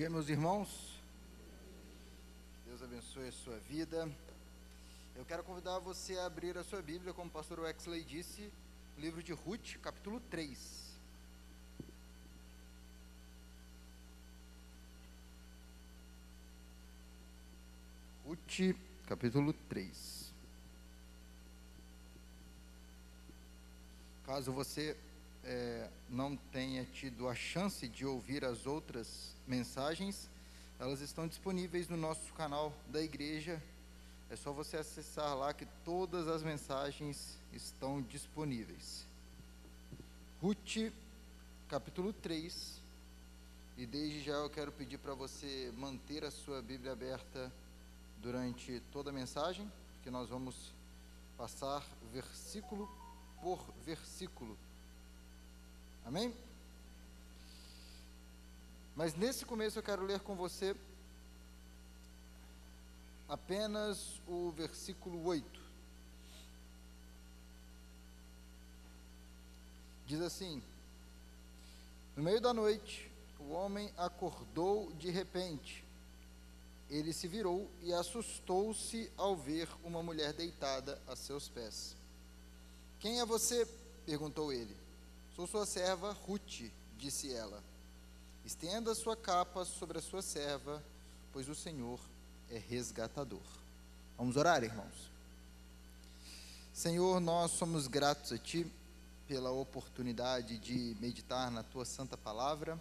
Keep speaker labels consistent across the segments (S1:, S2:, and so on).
S1: dia, meus irmãos. Deus abençoe a sua vida. Eu quero convidar você a abrir a sua Bíblia, como o pastor Wexley disse, livro de Ruth, capítulo 3. Ruth, capítulo 3. Caso você é, não tenha tido a chance de ouvir as outras mensagens, elas estão disponíveis no nosso canal da igreja. É só você acessar lá que todas as mensagens estão disponíveis. Ruth, capítulo 3. E desde já eu quero pedir para você manter a sua Bíblia aberta durante toda a mensagem, porque nós vamos passar versículo por versículo Amém? Mas nesse começo eu quero ler com você apenas o versículo 8. Diz assim: No meio da noite, o homem acordou de repente. Ele se virou e assustou-se ao ver uma mulher deitada a seus pés. Quem é você? perguntou ele. Sou sua serva Ruth, disse ela. Estenda sua capa sobre a sua serva, pois o Senhor é resgatador. Vamos orar, irmãos. Senhor, nós somos gratos a Ti pela oportunidade de meditar na Tua santa palavra.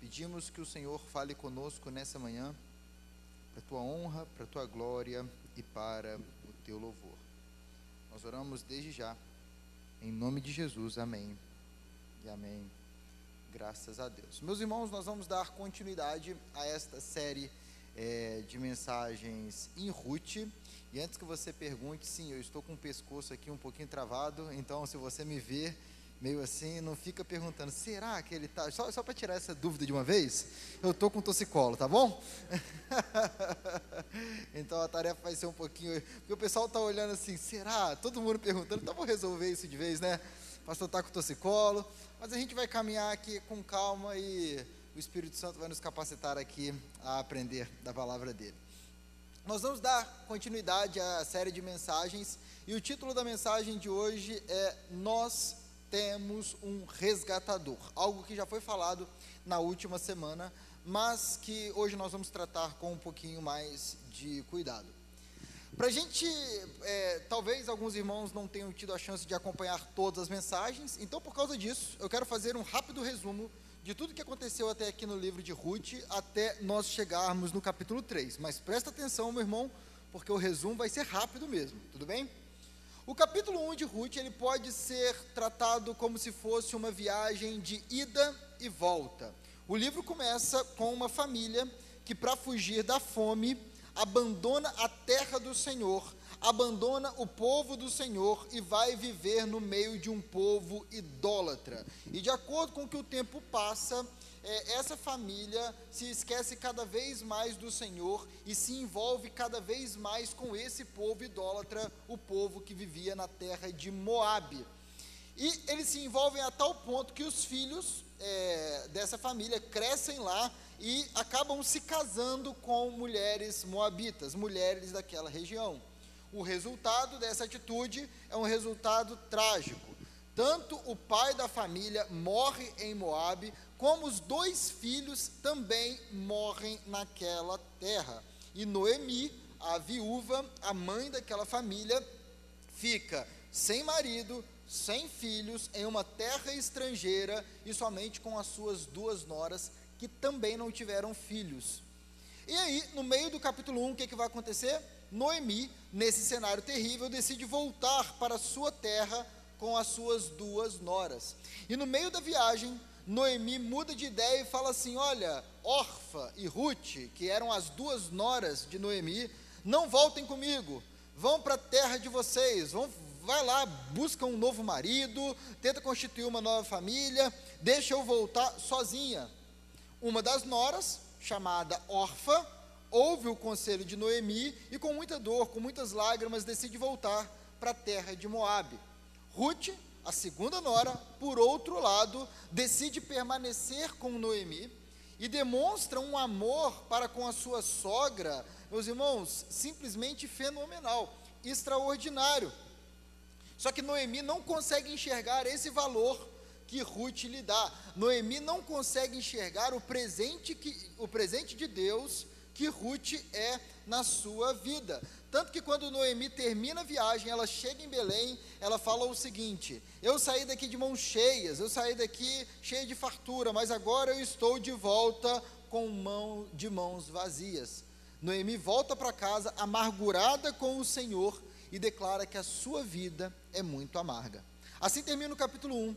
S1: Pedimos que o Senhor fale conosco nessa manhã, para Tua honra, para Tua glória e para o Teu louvor. Nós oramos desde já, em nome de Jesus, amém e amém. Graças a Deus. Meus irmãos, nós vamos dar continuidade a esta série é, de mensagens em Ruth. E antes que você pergunte, sim, eu estou com o pescoço aqui um pouquinho travado, então se você me ver meio assim, não fica perguntando, será que ele está. Só, só para tirar essa dúvida de uma vez, eu estou com torcicolo, tá bom? então a tarefa vai ser um pouquinho. Porque o pessoal está olhando assim, será? Todo mundo perguntando, então vou resolver isso de vez, né? Pastor está com torcicolo. Mas a gente vai caminhar aqui com calma e o Espírito Santo vai nos capacitar aqui a aprender da palavra dele. Nós vamos dar continuidade à série de mensagens e o título da mensagem de hoje é Nós temos um resgatador, algo que já foi falado na última semana, mas que hoje nós vamos tratar com um pouquinho mais de cuidado. Para a gente, é, talvez alguns irmãos não tenham tido a chance de acompanhar todas as mensagens, então por causa disso, eu quero fazer um rápido resumo de tudo que aconteceu até aqui no livro de Ruth, até nós chegarmos no capítulo 3. Mas presta atenção, meu irmão, porque o resumo vai ser rápido mesmo, tudo bem? O capítulo 1 de Ruth, ele pode ser tratado como se fosse uma viagem de ida e volta. O livro começa com uma família que, para fugir da fome, abandona a terra do Senhor, abandona o povo do Senhor e vai viver no meio de um povo idólatra. E de acordo com que o tempo passa, é, essa família se esquece cada vez mais do Senhor e se envolve cada vez mais com esse povo idólatra, o povo que vivia na terra de Moabe. E eles se envolvem a tal ponto que os filhos é, dessa família crescem lá e acabam se casando com mulheres moabitas, mulheres daquela região. O resultado dessa atitude é um resultado trágico. Tanto o pai da família morre em Moabe, como os dois filhos também morrem naquela terra. E Noemi, a viúva, a mãe daquela família, fica sem marido, sem filhos, em uma terra estrangeira e somente com as suas duas noras que também não tiveram filhos. E aí, no meio do capítulo 1, o que, é que vai acontecer? Noemi, nesse cenário terrível, decide voltar para sua terra com as suas duas noras. E no meio da viagem, Noemi muda de ideia e fala assim: Olha, Orfa e Ruth, que eram as duas noras de Noemi, não voltem comigo, vão para a terra de vocês, vão, vai lá, busca um novo marido, tenta constituir uma nova família, deixa eu voltar sozinha. Uma das noras, chamada Orfa, ouve o conselho de Noemi e, com muita dor, com muitas lágrimas, decide voltar para a terra de Moabe. Ruth, a segunda nora, por outro lado, decide permanecer com Noemi e demonstra um amor para com a sua sogra, meus irmãos, simplesmente fenomenal, extraordinário. Só que Noemi não consegue enxergar esse valor que Ruth lhe dá. Noemi não consegue enxergar o presente, que, o presente de Deus que Ruth é na sua vida. Tanto que quando Noemi termina a viagem, ela chega em Belém, ela fala o seguinte: Eu saí daqui de mãos cheias, eu saí daqui cheia de fartura, mas agora eu estou de volta com mão de mãos vazias. Noemi volta para casa amargurada com o Senhor e declara que a sua vida é muito amarga. Assim termina o capítulo 1.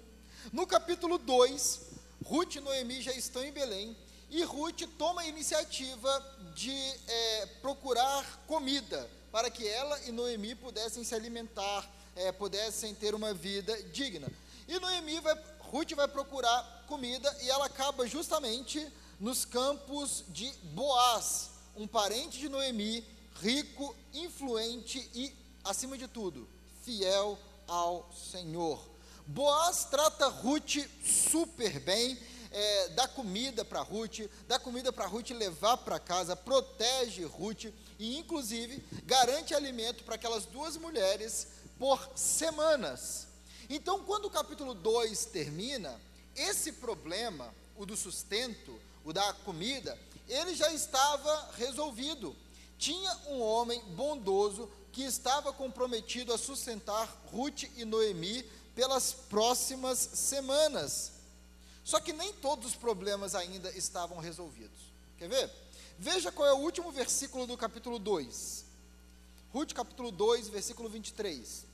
S1: No capítulo 2, Ruth e Noemi já estão em Belém e Ruth toma a iniciativa de é, procurar comida para que ela e Noemi pudessem se alimentar, é, pudessem ter uma vida digna. E Noemi vai, Ruth vai procurar comida e ela acaba justamente nos campos de Boaz, um parente de Noemi, rico, influente e, acima de tudo, fiel ao Senhor. Boaz trata Ruth super bem, é, dá comida para Ruth, dá comida para Ruth levar para casa, protege Ruth e, inclusive, garante alimento para aquelas duas mulheres por semanas. Então, quando o capítulo 2 termina, esse problema, o do sustento, o da comida, ele já estava resolvido. Tinha um homem bondoso que estava comprometido a sustentar Ruth e Noemi pelas próximas semanas. Só que nem todos os problemas ainda estavam resolvidos. Quer ver? Veja qual é o último versículo do capítulo 2. Ruth, capítulo 2, versículo 23.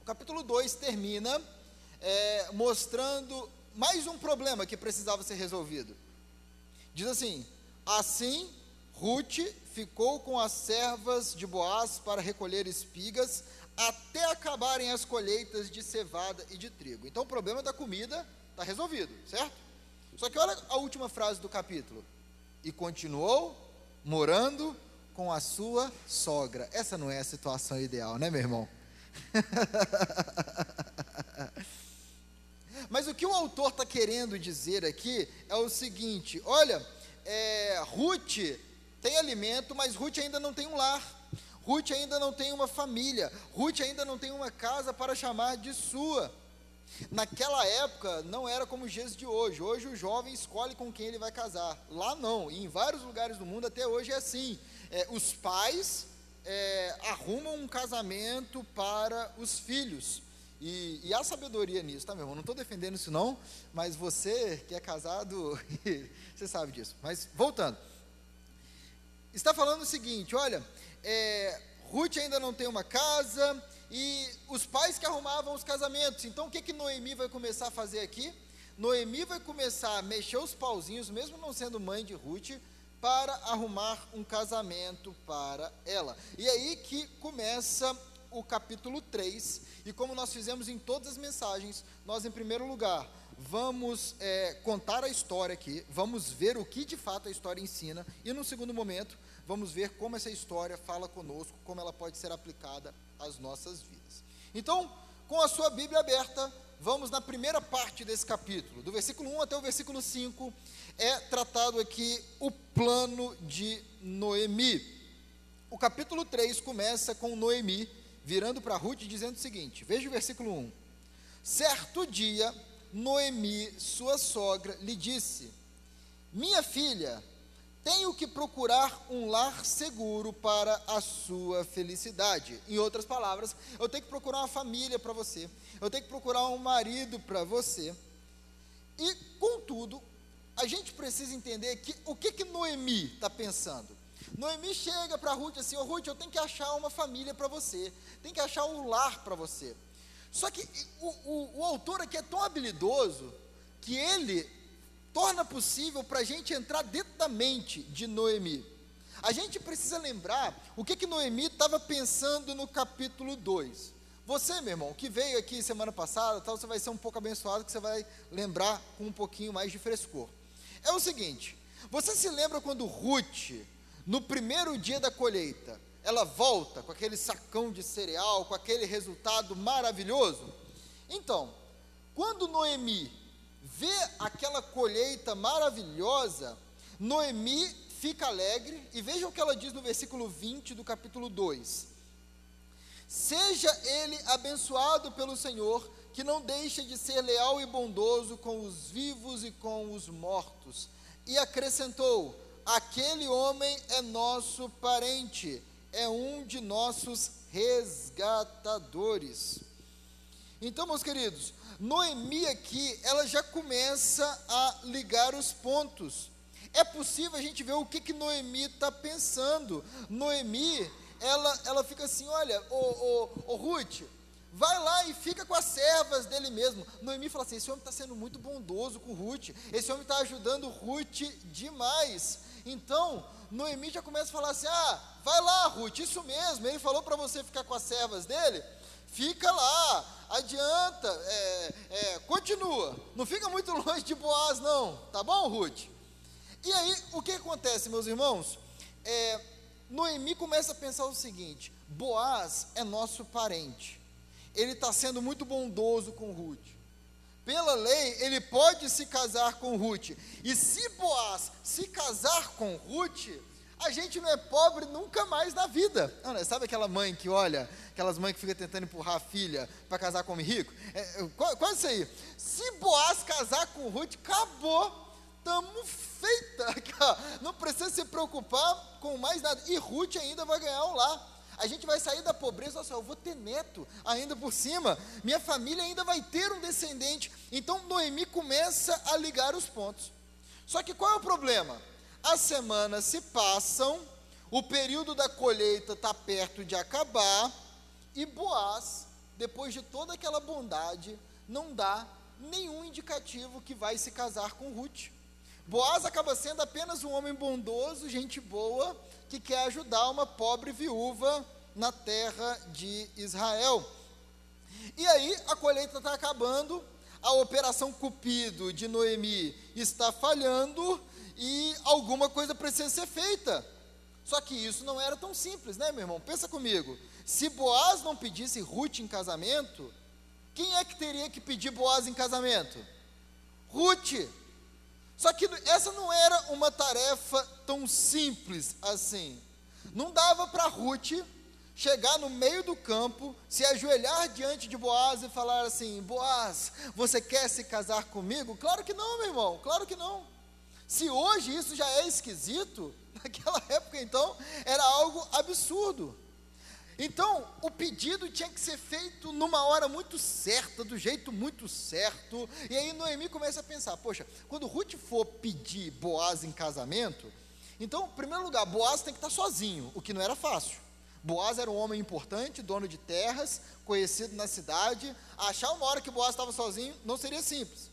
S1: O capítulo 2 termina é, mostrando mais um problema que precisava ser resolvido. Diz assim: Assim, Ruth ficou com as servas de Boaz para recolher espigas até acabarem as colheitas de cevada e de trigo. Então o problema da comida está resolvido, certo? Só que olha a última frase do capítulo. E continuou morando com a sua sogra. Essa não é a situação ideal, né, meu irmão? Mas o que o autor está querendo dizer aqui é o seguinte: olha, é, Ruth tem alimento, mas Ruth ainda não tem um lar. Ruth ainda não tem uma família. Ruth ainda não tem uma casa para chamar de sua. Naquela época não era como os dias de hoje. Hoje o jovem escolhe com quem ele vai casar. Lá não. E em vários lugares do mundo até hoje é assim. É, os pais é, arrumam um casamento para os filhos. E, e há sabedoria nisso, tá, meu irmão? Não estou defendendo isso, não, mas você que é casado, você sabe disso. Mas voltando, está falando o seguinte: olha, é, Ruth ainda não tem uma casa, e os pais que arrumavam os casamentos. Então, o que, que Noemi vai começar a fazer aqui? Noemi vai começar a mexer os pauzinhos, mesmo não sendo mãe de Ruth, para arrumar um casamento para ela. E aí que começa o capítulo 3, e como nós fizemos em todas as mensagens, nós, em primeiro lugar, vamos é, contar a história aqui, vamos ver o que de fato a história ensina, e no segundo momento, vamos ver como essa história fala conosco, como ela pode ser aplicada às nossas vidas. Então, com a sua Bíblia aberta, vamos na primeira parte desse capítulo, do versículo 1 até o versículo 5, é tratado aqui o plano de Noemi. O capítulo 3 começa com Noemi virando para Ruth dizendo o seguinte: veja o versículo 1. Certo dia, Noemi, sua sogra, lhe disse: Minha filha, tenho que procurar um lar seguro para a sua felicidade. Em outras palavras, eu tenho que procurar uma família para você. Eu tenho que procurar um marido para você. E, contudo, a gente precisa entender que o que, que Noemi está pensando. Noemi chega para Ruth assim: oh, Ruth, eu tenho que achar uma família para você. Tem que achar um lar para você. Só que o, o, o autor aqui é tão habilidoso que ele torna possível para a gente entrar dentro da mente de Noemi. A gente precisa lembrar o que, que Noemi estava pensando no capítulo 2. Você, meu irmão, que veio aqui semana passada, tal, você vai ser um pouco abençoado, que você vai lembrar com um pouquinho mais de frescor. É o seguinte: você se lembra quando Ruth, no primeiro dia da colheita, ela volta com aquele sacão de cereal, com aquele resultado maravilhoso? Então, quando Noemi vê aquela colheita maravilhosa, Noemi fica alegre, e veja o que ela diz no versículo 20 do capítulo 2: Seja ele abençoado pelo Senhor, que não deixa de ser leal e bondoso com os vivos e com os mortos. E acrescentou: Aquele homem é nosso parente, é um de nossos resgatadores. Então, meus queridos, Noemi aqui, ela já começa a ligar os pontos. É possível a gente ver o que, que Noemi está pensando. Noemi, ela, ela fica assim: olha, ô, ô, ô Ruth, vai lá e fica com as servas dele mesmo. Noemi fala assim: esse homem está sendo muito bondoso com Ruth, esse homem está ajudando Ruth demais. Então, Noemi já começa a falar assim: ah, vai lá, Ruth, isso mesmo, ele falou para você ficar com as servas dele, fica lá, adianta, é, é, continua, não fica muito longe de Boaz, não, tá bom, Ruth? E aí, o que acontece, meus irmãos? É, Noemi começa a pensar o seguinte: Boaz é nosso parente, ele está sendo muito bondoso com Ruth. Pela lei, ele pode se casar com Ruth. E se Boaz se casar com Ruth, a gente não é pobre nunca mais na vida. Né? Sabe aquela mãe que olha, aquelas mães que ficam tentando empurrar a filha para casar com homem rico? É, é, quase isso aí. Se Boaz casar com Ruth, acabou. Estamos feita. Não precisa se preocupar com mais nada. E Ruth ainda vai ganhar um lar. A gente vai sair da pobreza, nossa, eu vou ter neto ainda por cima. Minha família ainda vai ter um descendente. Então Noemi começa a ligar os pontos. Só que qual é o problema? As semanas se passam, o período da colheita está perto de acabar, e Boaz, depois de toda aquela bondade, não dá nenhum indicativo que vai se casar com Ruth. Boaz acaba sendo apenas um homem bondoso, gente boa, que quer ajudar uma pobre viúva na terra de Israel. E aí a colheita está acabando, a operação Cupido de Noemi está falhando e alguma coisa precisa ser feita. Só que isso não era tão simples, né, meu irmão? Pensa comigo. Se Boaz não pedisse Ruth em casamento, quem é que teria que pedir Boaz em casamento? Ruth. Só que essa não era uma tarefa tão simples assim. Não dava para Ruth chegar no meio do campo, se ajoelhar diante de Boaz e falar assim: Boaz, você quer se casar comigo? Claro que não, meu irmão, claro que não. Se hoje isso já é esquisito, naquela época então era algo absurdo. Então, o pedido tinha que ser feito numa hora muito certa, do jeito muito certo. E aí Noemi começa a pensar: poxa, quando Ruth for pedir Boaz em casamento, então, em primeiro lugar, Boaz tem que estar sozinho, o que não era fácil. Boaz era um homem importante, dono de terras, conhecido na cidade. Achar uma hora que Boaz estava sozinho não seria simples.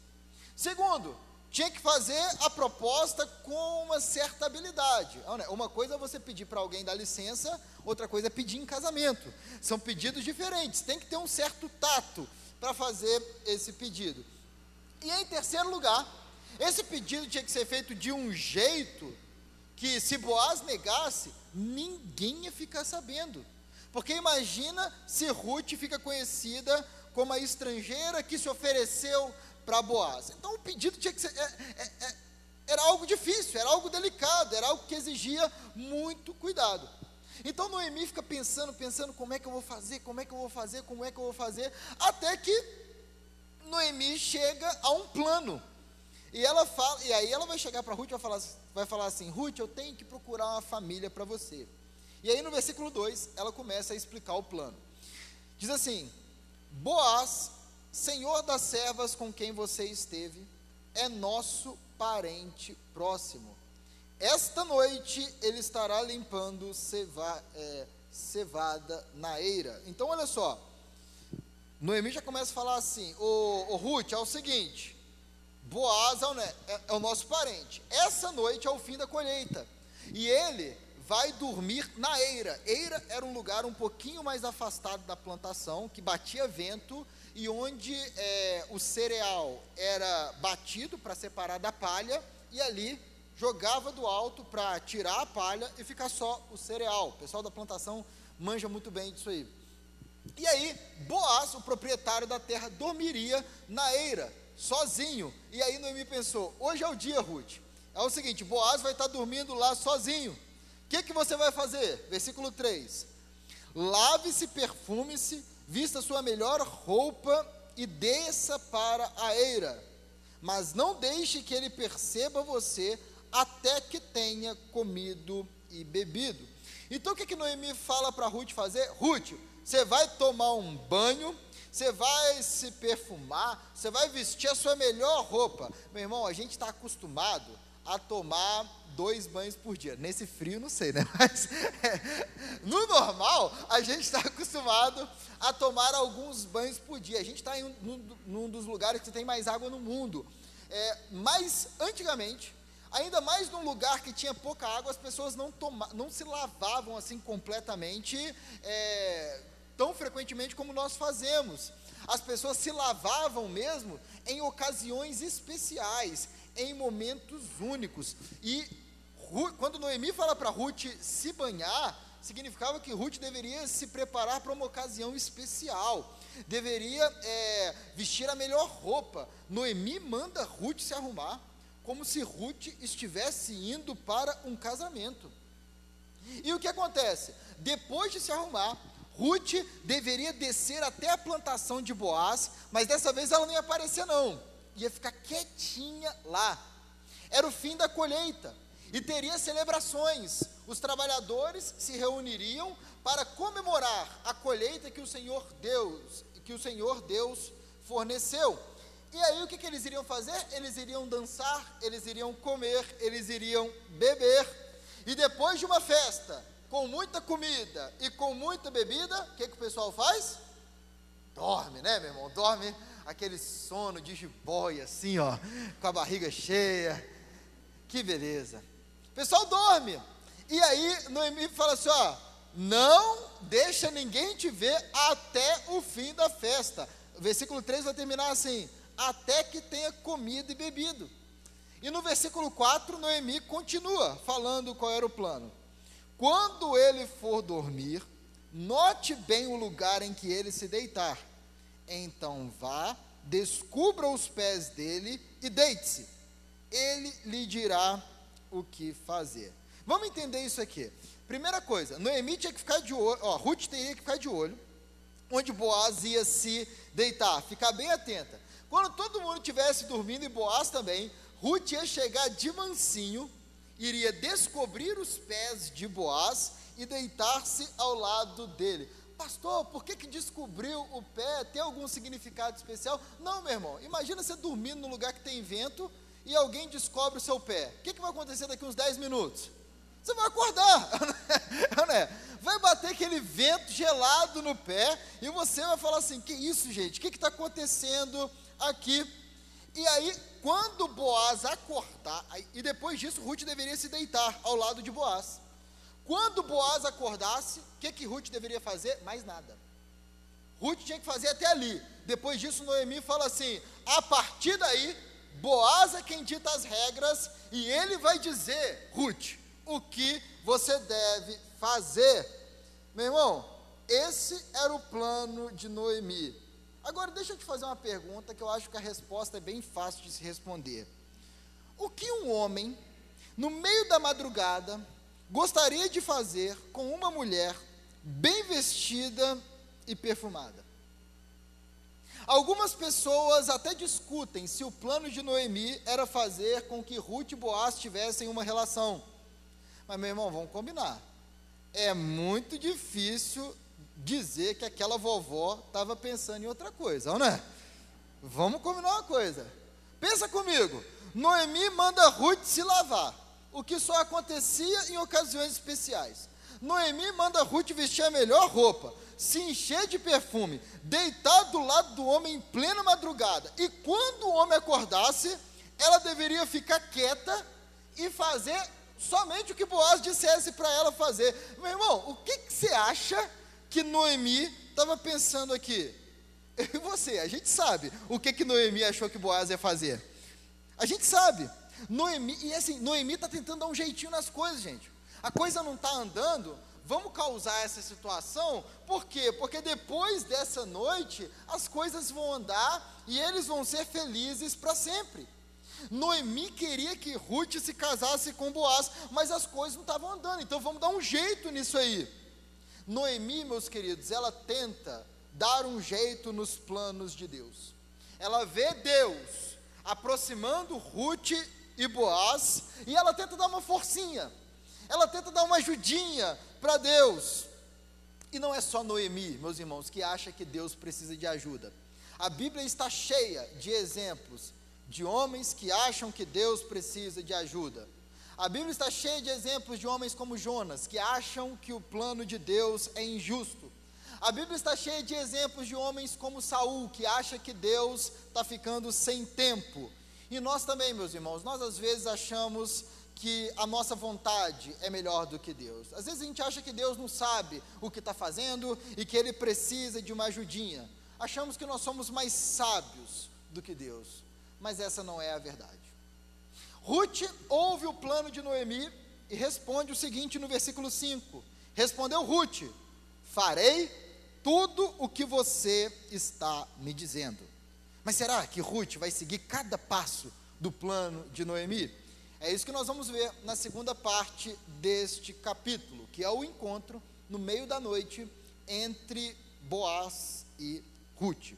S1: Segundo, tinha que fazer a proposta com uma certa habilidade. Né, uma coisa é você pedir para alguém dar licença, outra coisa é pedir em casamento. São pedidos diferentes, tem que ter um certo tato para fazer esse pedido. E em terceiro lugar, esse pedido tinha que ser feito de um jeito que, se Boaz negasse, ninguém ia ficar sabendo. Porque imagina se Ruth fica conhecida como a estrangeira que se ofereceu para Boaz. Então o pedido tinha que ser. É, é, é, era algo difícil, era algo delicado, era algo que exigia muito cuidado. Então Noemi fica pensando, pensando como é que eu vou fazer, como é que eu vou fazer, como é que eu vou fazer, até que Noemi chega a um plano. E ela fala, e aí ela vai chegar para Ruth e vai falar, vai falar assim: Ruth, eu tenho que procurar uma família para você. E aí no versículo 2, ela começa a explicar o plano. Diz assim: Boaz Senhor das servas com quem você esteve, é nosso parente próximo. Esta noite ele estará limpando ceva, é, cevada na eira. Então, olha só. Noemi já começa a falar assim: Ô, ô Ruth, é o seguinte. Boaz é, é, é o nosso parente. Essa noite é o fim da colheita. E ele vai dormir na eira. Eira era um lugar um pouquinho mais afastado da plantação, que batia vento e onde é, o cereal era batido para separar da palha, e ali jogava do alto para tirar a palha e ficar só o cereal. O pessoal da plantação manja muito bem disso aí. E aí, Boaz, o proprietário da terra, dormiria na eira, sozinho. E aí Noemi pensou: hoje é o dia, Ruth. é o seguinte: Boaz vai estar dormindo lá sozinho. O que, que você vai fazer? Versículo 3: Lave-se, perfume-se, vista sua melhor roupa e desça para a eira. Mas não deixe que ele perceba você até que tenha comido e bebido. Então o que, que Noemi fala para Ruth fazer? Ruth, você vai tomar um banho, você vai se perfumar, você vai vestir a sua melhor roupa. Meu irmão, a gente está acostumado a tomar dois banhos por dia. Nesse frio, não sei, né? Mas é, no normal, a gente está acostumado a tomar alguns banhos por dia. A gente está em um, num dos lugares que tem mais água no mundo. É, mas, antigamente, ainda mais num lugar que tinha pouca água, as pessoas não, toma, não se lavavam assim completamente é, tão frequentemente como nós fazemos. As pessoas se lavavam mesmo em ocasiões especiais, em momentos únicos. E quando Noemi fala para Ruth se banhar, significava que Ruth deveria se preparar para uma ocasião especial, deveria é, vestir a melhor roupa. Noemi manda Ruth se arrumar, como se Ruth estivesse indo para um casamento. E o que acontece? Depois de se arrumar, Ruth deveria descer até a plantação de Boaz, mas dessa vez ela não ia aparecer, não, ia ficar quietinha lá. Era o fim da colheita e teria celebrações. Os trabalhadores se reuniriam para comemorar a colheita que o Senhor Deus, que o Senhor Deus forneceu. E aí o que, que eles iriam fazer? Eles iriam dançar, eles iriam comer, eles iriam beber. E depois de uma festa, com muita comida e com muita bebida, o que, que o pessoal faz? Dorme, né, meu irmão? Dorme aquele sono de jiboia, assim, ó, com a barriga cheia. Que beleza. O pessoal dorme. E aí Noemi fala assim: ó, não deixa ninguém te ver até o fim da festa. O versículo 3 vai terminar assim: até que tenha comido e bebido. E no versículo 4, Noemi continua falando qual era o plano. Quando ele for dormir, note bem o lugar em que ele se deitar. Então vá, descubra os pés dele e deite-se. Ele lhe dirá o que fazer. Vamos entender isso aqui. Primeira coisa, Noemi tinha que ficar de olho, ó, Ruth teria que ficar de olho, onde Boaz ia se deitar, ficar bem atenta. Quando todo mundo estivesse dormindo e Boaz também, Ruth ia chegar de mansinho iria descobrir os pés de Boaz e deitar-se ao lado dele. Pastor, por que, que descobriu o pé? Tem algum significado especial? Não, meu irmão. Imagina você dormindo num lugar que tem vento e alguém descobre o seu pé. O que, que vai acontecer daqui uns 10 minutos? Você vai acordar, né? vai bater aquele vento gelado no pé e você vai falar assim: que isso, gente? O que está acontecendo aqui? E aí, quando Boaz acordar, e depois disso, Ruth deveria se deitar ao lado de Boaz. Quando Boaz acordasse, o que, que Ruth deveria fazer? Mais nada. Ruth tinha que fazer até ali. Depois disso, Noemi fala assim: a partir daí, Boaz é quem dita as regras e ele vai dizer, Ruth, o que você deve fazer. Meu irmão, esse era o plano de Noemi. Agora, deixa eu te fazer uma pergunta que eu acho que a resposta é bem fácil de se responder. O que um homem, no meio da madrugada, gostaria de fazer com uma mulher bem vestida e perfumada? Algumas pessoas até discutem se o plano de Noemi era fazer com que Ruth e Boaz tivessem uma relação. Mas, meu irmão, vamos combinar. É muito difícil dizer que aquela vovó estava pensando em outra coisa, não é? Vamos combinar uma coisa. Pensa comigo. Noemi manda Ruth se lavar, o que só acontecia em ocasiões especiais. Noemi manda Ruth vestir a melhor roupa, se encher de perfume, deitar do lado do homem em plena madrugada. E quando o homem acordasse, ela deveria ficar quieta e fazer somente o que Boaz dissesse para ela fazer. Meu irmão, o que, que você acha que Noemi estava pensando aqui? Eu e você, a gente sabe o que, que Noemi achou que Boaz ia fazer. A gente sabe. Noemi, e assim, Noemi está tentando dar um jeitinho nas coisas, gente. A coisa não está andando, vamos causar essa situação, por quê? Porque depois dessa noite, as coisas vão andar e eles vão ser felizes para sempre. Noemi queria que Ruth se casasse com Boaz, mas as coisas não estavam andando, então vamos dar um jeito nisso aí. Noemi, meus queridos, ela tenta dar um jeito nos planos de Deus. Ela vê Deus aproximando Ruth e Boaz, e ela tenta dar uma forcinha, ela tenta dar uma ajudinha para Deus. E não é só Noemi, meus irmãos, que acha que Deus precisa de ajuda. A Bíblia está cheia de exemplos de homens que acham que Deus precisa de ajuda. A Bíblia está cheia de exemplos de homens como Jonas, que acham que o plano de Deus é injusto. A Bíblia está cheia de exemplos de homens como Saul, que acha que Deus está ficando sem tempo. E nós também, meus irmãos, nós às vezes achamos que a nossa vontade é melhor do que Deus. Às vezes a gente acha que Deus não sabe o que está fazendo e que Ele precisa de uma ajudinha. Achamos que nós somos mais sábios do que Deus mas essa não é a verdade. Ruth ouve o plano de Noemi e responde o seguinte no versículo 5: Respondeu Ruth: Farei tudo o que você está me dizendo. Mas será que Ruth vai seguir cada passo do plano de Noemi? É isso que nós vamos ver na segunda parte deste capítulo, que é o encontro no meio da noite entre Boaz e Ruth.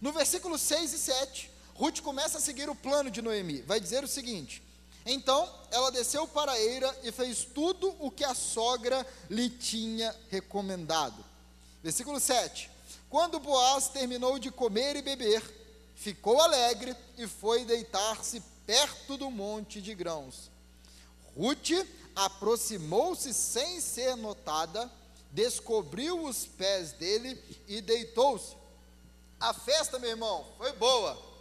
S1: No versículo 6 e 7, Ruth começa a seguir o plano de Noemi. Vai dizer o seguinte: Então ela desceu para a eira e fez tudo o que a sogra lhe tinha recomendado. Versículo 7. Quando Boaz terminou de comer e beber, ficou alegre e foi deitar-se perto do monte de grãos. Ruth aproximou-se sem ser notada, descobriu os pés dele e deitou-se. A festa, meu irmão, foi boa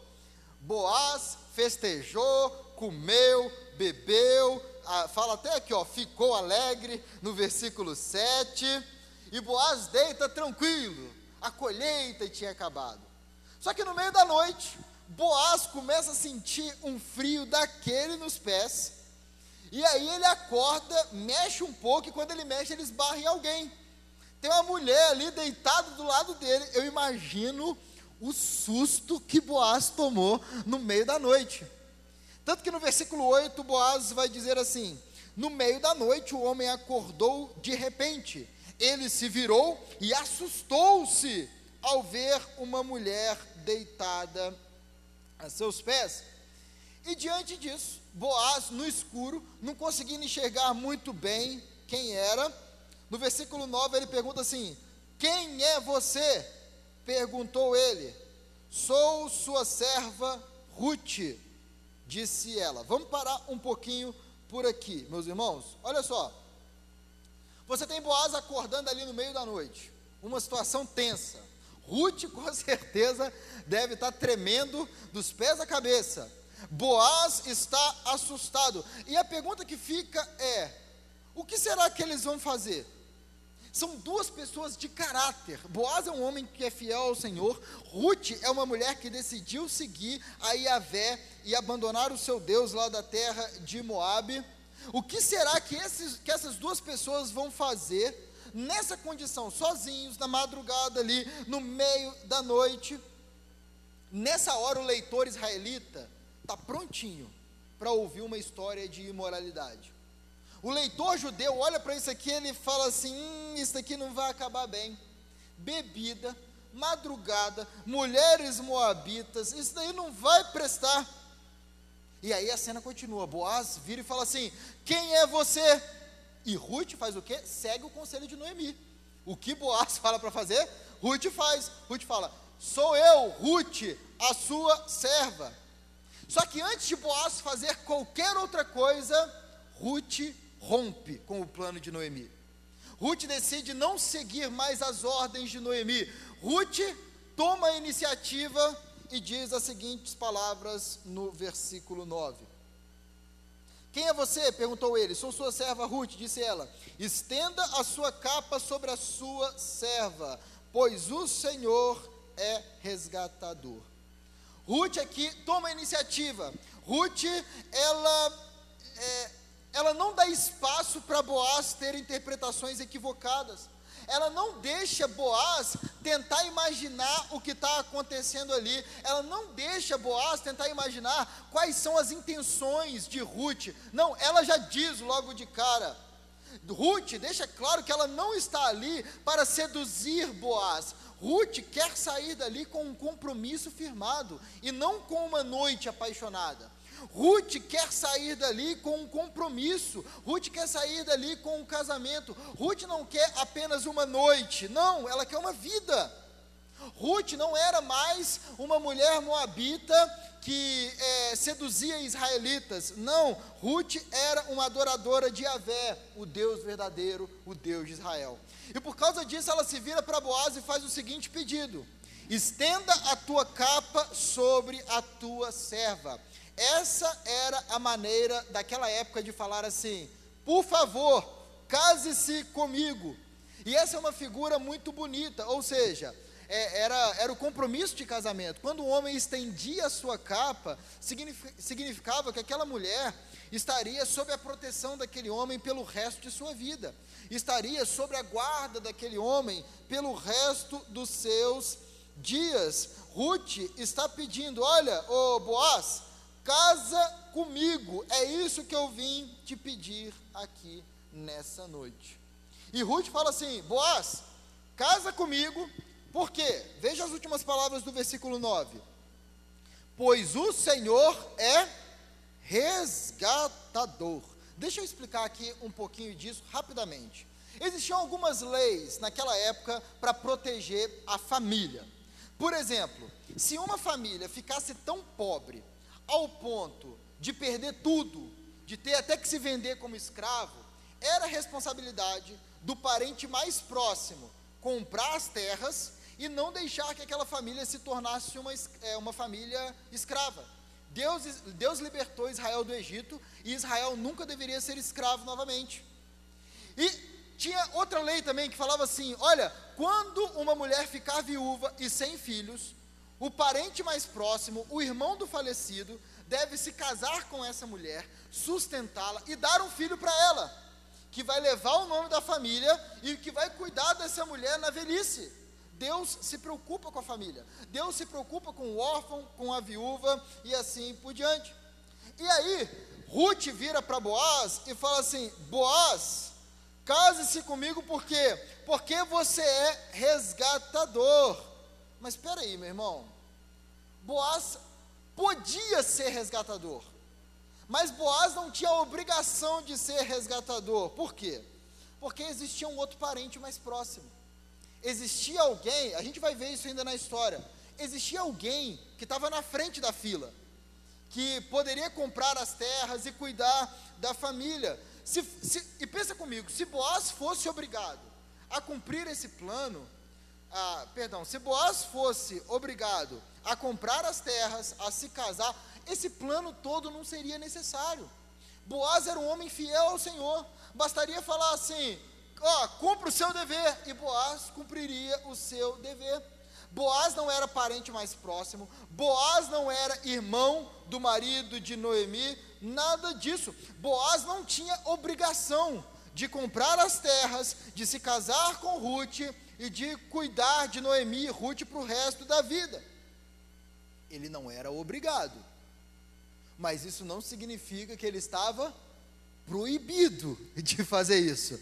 S1: Boaz festejou, comeu, bebeu, ah, fala até aqui, ó, ficou alegre no versículo 7. E Boaz deita tranquilo, a colheita tinha acabado. Só que no meio da noite, Boaz começa a sentir um frio daquele nos pés. E aí ele acorda, mexe um pouco, e quando ele mexe, ele esbarra em alguém. Tem uma mulher ali deitada do lado dele. Eu imagino o susto que Boaz tomou no meio da noite. Tanto que no versículo 8, Boaz vai dizer assim: No meio da noite o homem acordou de repente. Ele se virou e assustou-se ao ver uma mulher deitada a seus pés. E diante disso, Boaz, no escuro, não conseguindo enxergar muito bem quem era. No versículo 9 ele pergunta assim: Quem é você? Perguntou ele. Sou sua serva Ruth, disse ela. Vamos parar um pouquinho por aqui, meus irmãos. Olha só. Você tem Boaz acordando ali no meio da noite. Uma situação tensa. Ruth, com certeza, deve estar tremendo dos pés à cabeça. Boaz está assustado. E a pergunta que fica é: o que será que eles vão fazer? São duas pessoas de caráter. Boaz é um homem que é fiel ao Senhor. Ruth é uma mulher que decidiu seguir a Yahvé e abandonar o seu Deus lá da terra de Moabe. O que será que, esses, que essas duas pessoas vão fazer nessa condição, sozinhos, na madrugada ali, no meio da noite? Nessa hora, o leitor israelita está prontinho para ouvir uma história de imoralidade. O leitor judeu olha para isso aqui ele fala assim: hum, isso aqui não vai acabar bem. Bebida, madrugada, mulheres moabitas, isso daí não vai prestar. E aí a cena continua. Boaz vira e fala assim: Quem é você? E Ruth faz o quê? Segue o conselho de Noemi. O que Boaz fala para fazer? Ruth faz. Ruth fala: Sou eu, Ruth, a sua serva. Só que antes de Boaz fazer qualquer outra coisa, Ruth rompe com o plano de Noemi. Ruth decide não seguir mais as ordens de Noemi. Ruth toma a iniciativa e diz as seguintes palavras no versículo 9. Quem é você? perguntou ele. Sou sua serva Ruth, disse ela. Estenda a sua capa sobre a sua serva, pois o Senhor é resgatador. Ruth aqui toma a iniciativa. Ruth, ela é, ela não dá espaço para Boaz ter interpretações equivocadas. Ela não deixa Boaz tentar imaginar o que está acontecendo ali. Ela não deixa Boaz tentar imaginar quais são as intenções de Ruth. Não, ela já diz logo de cara. Ruth deixa claro que ela não está ali para seduzir Boaz. Ruth quer sair dali com um compromisso firmado e não com uma noite apaixonada. Ruth quer sair dali com um compromisso, Ruth quer sair dali com um casamento. Ruth não quer apenas uma noite, não, ela quer uma vida. Ruth não era mais uma mulher moabita que é, seduzia israelitas, não, Ruth era uma adoradora de Yahvé, o Deus verdadeiro, o Deus de Israel. E por causa disso ela se vira para Boaz e faz o seguinte pedido: estenda a tua capa sobre a tua serva essa era a maneira daquela época de falar assim: por favor, case-se comigo. E essa é uma figura muito bonita, ou seja, é, era, era o compromisso de casamento. Quando o homem estendia a sua capa, significava que aquela mulher estaria sob a proteção daquele homem pelo resto de sua vida, estaria sob a guarda daquele homem pelo resto dos seus dias. Ruth está pedindo: olha, ô Boaz, Casa comigo, é isso que eu vim te pedir aqui nessa noite. E Ruth fala assim: Boaz, casa comigo, por quê? Veja as últimas palavras do versículo 9: Pois o Senhor é resgatador. Deixa eu explicar aqui um pouquinho disso rapidamente. Existiam algumas leis naquela época para proteger a família. Por exemplo, se uma família ficasse tão pobre ao ponto de perder tudo, de ter até que se vender como escravo, era responsabilidade do parente mais próximo comprar as terras e não deixar que aquela família se tornasse uma, é, uma família escrava. Deus, Deus libertou Israel do Egito e Israel nunca deveria ser escravo novamente. E tinha outra lei também que falava assim: olha, quando uma mulher ficar viúva e sem filhos, o parente mais próximo, o irmão do falecido, deve se casar com essa mulher, sustentá-la e dar um filho para ela, que vai levar o nome da família e que vai cuidar dessa mulher na velhice. Deus se preocupa com a família, Deus se preocupa com o órfão, com a viúva e assim por diante. E aí, Ruth vira para Boaz e fala assim: Boaz, case-se comigo por quê? Porque você é resgatador. Mas espera aí, meu irmão. Boaz podia ser resgatador, mas Boaz não tinha a obrigação de ser resgatador. Por quê? Porque existia um outro parente mais próximo. Existia alguém, a gente vai ver isso ainda na história. Existia alguém que estava na frente da fila, que poderia comprar as terras e cuidar da família. Se, se, e pensa comigo, se Boaz fosse obrigado a cumprir esse plano, ah, perdão, se Boaz fosse obrigado a comprar as terras, a se casar, esse plano todo não seria necessário. Boaz era um homem fiel ao Senhor, bastaria falar assim: ó, cumpra o seu dever, e Boaz cumpriria o seu dever. Boaz não era parente mais próximo, Boaz não era irmão do marido de Noemi, nada disso. Boaz não tinha obrigação de comprar as terras, de se casar com Ruth e de cuidar de Noemi e Ruth para o resto da vida ele não era obrigado. Mas isso não significa que ele estava proibido de fazer isso.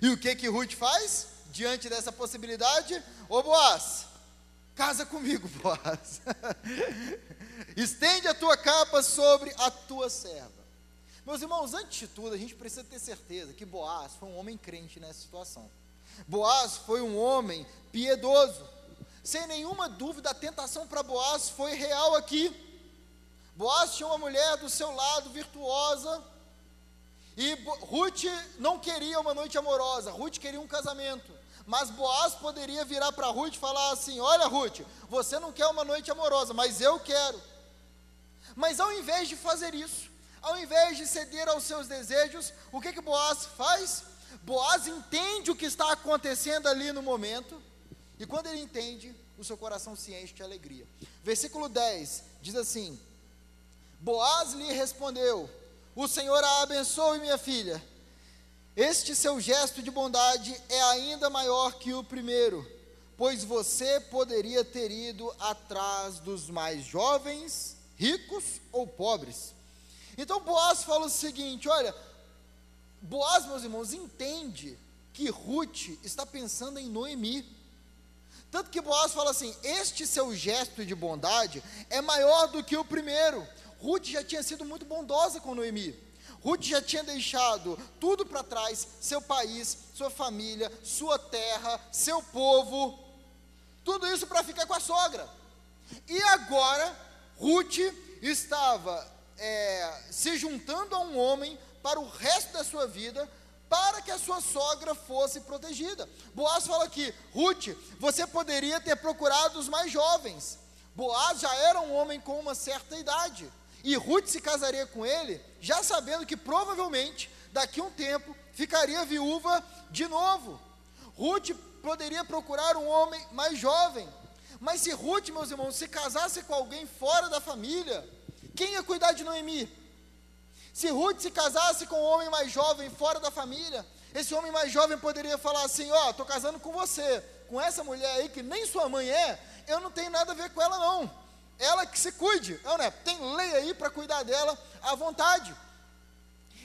S1: E o que que Ruth faz diante dessa possibilidade? Ô Boaz, casa comigo, Boaz. Estende a tua capa sobre a tua serva. Meus irmãos, antes de tudo, a gente precisa ter certeza que Boaz foi um homem crente nessa situação. Boaz foi um homem piedoso. Sem nenhuma dúvida, a tentação para Boaz foi real aqui. Boaz tinha uma mulher do seu lado, virtuosa, e Ruth não queria uma noite amorosa, Ruth queria um casamento. Mas Boaz poderia virar para Ruth e falar assim: Olha, Ruth, você não quer uma noite amorosa, mas eu quero. Mas ao invés de fazer isso, ao invés de ceder aos seus desejos, o que que Boaz faz? Boaz entende o que está acontecendo ali no momento, e quando ele entende, o seu coração se enche de alegria. Versículo 10 diz assim: Boaz lhe respondeu: o Senhor a abençoe, minha filha. Este seu gesto de bondade é ainda maior que o primeiro, pois você poderia ter ido atrás dos mais jovens, ricos ou pobres. Então Boaz fala o seguinte: olha, Boaz, meus irmãos, entende que Ruth está pensando em Noemi. Tanto que Boaz fala assim: Este seu gesto de bondade é maior do que o primeiro. Ruth já tinha sido muito bondosa com Noemi. Ruth já tinha deixado tudo para trás: seu país, sua família, sua terra, seu povo, tudo isso para ficar com a sogra. E agora, Ruth estava é, se juntando a um homem para o resto da sua vida, para que a sua sogra fosse protegida. Boaz fala aqui: Ruth, você poderia ter procurado os mais jovens. Boaz já era um homem com uma certa idade. E Ruth se casaria com ele, já sabendo que provavelmente, daqui a um tempo, ficaria viúva de novo. Ruth poderia procurar um homem mais jovem. Mas se Ruth, meus irmãos, se casasse com alguém fora da família, quem ia cuidar de Noemi? Se Ruth se casasse com um homem mais jovem fora da família, esse homem mais jovem poderia falar assim: Ó, oh, estou casando com você, com essa mulher aí que nem sua mãe é, eu não tenho nada a ver com ela, não. Ela que se cuide, não, né? Tem lei aí para cuidar dela à vontade.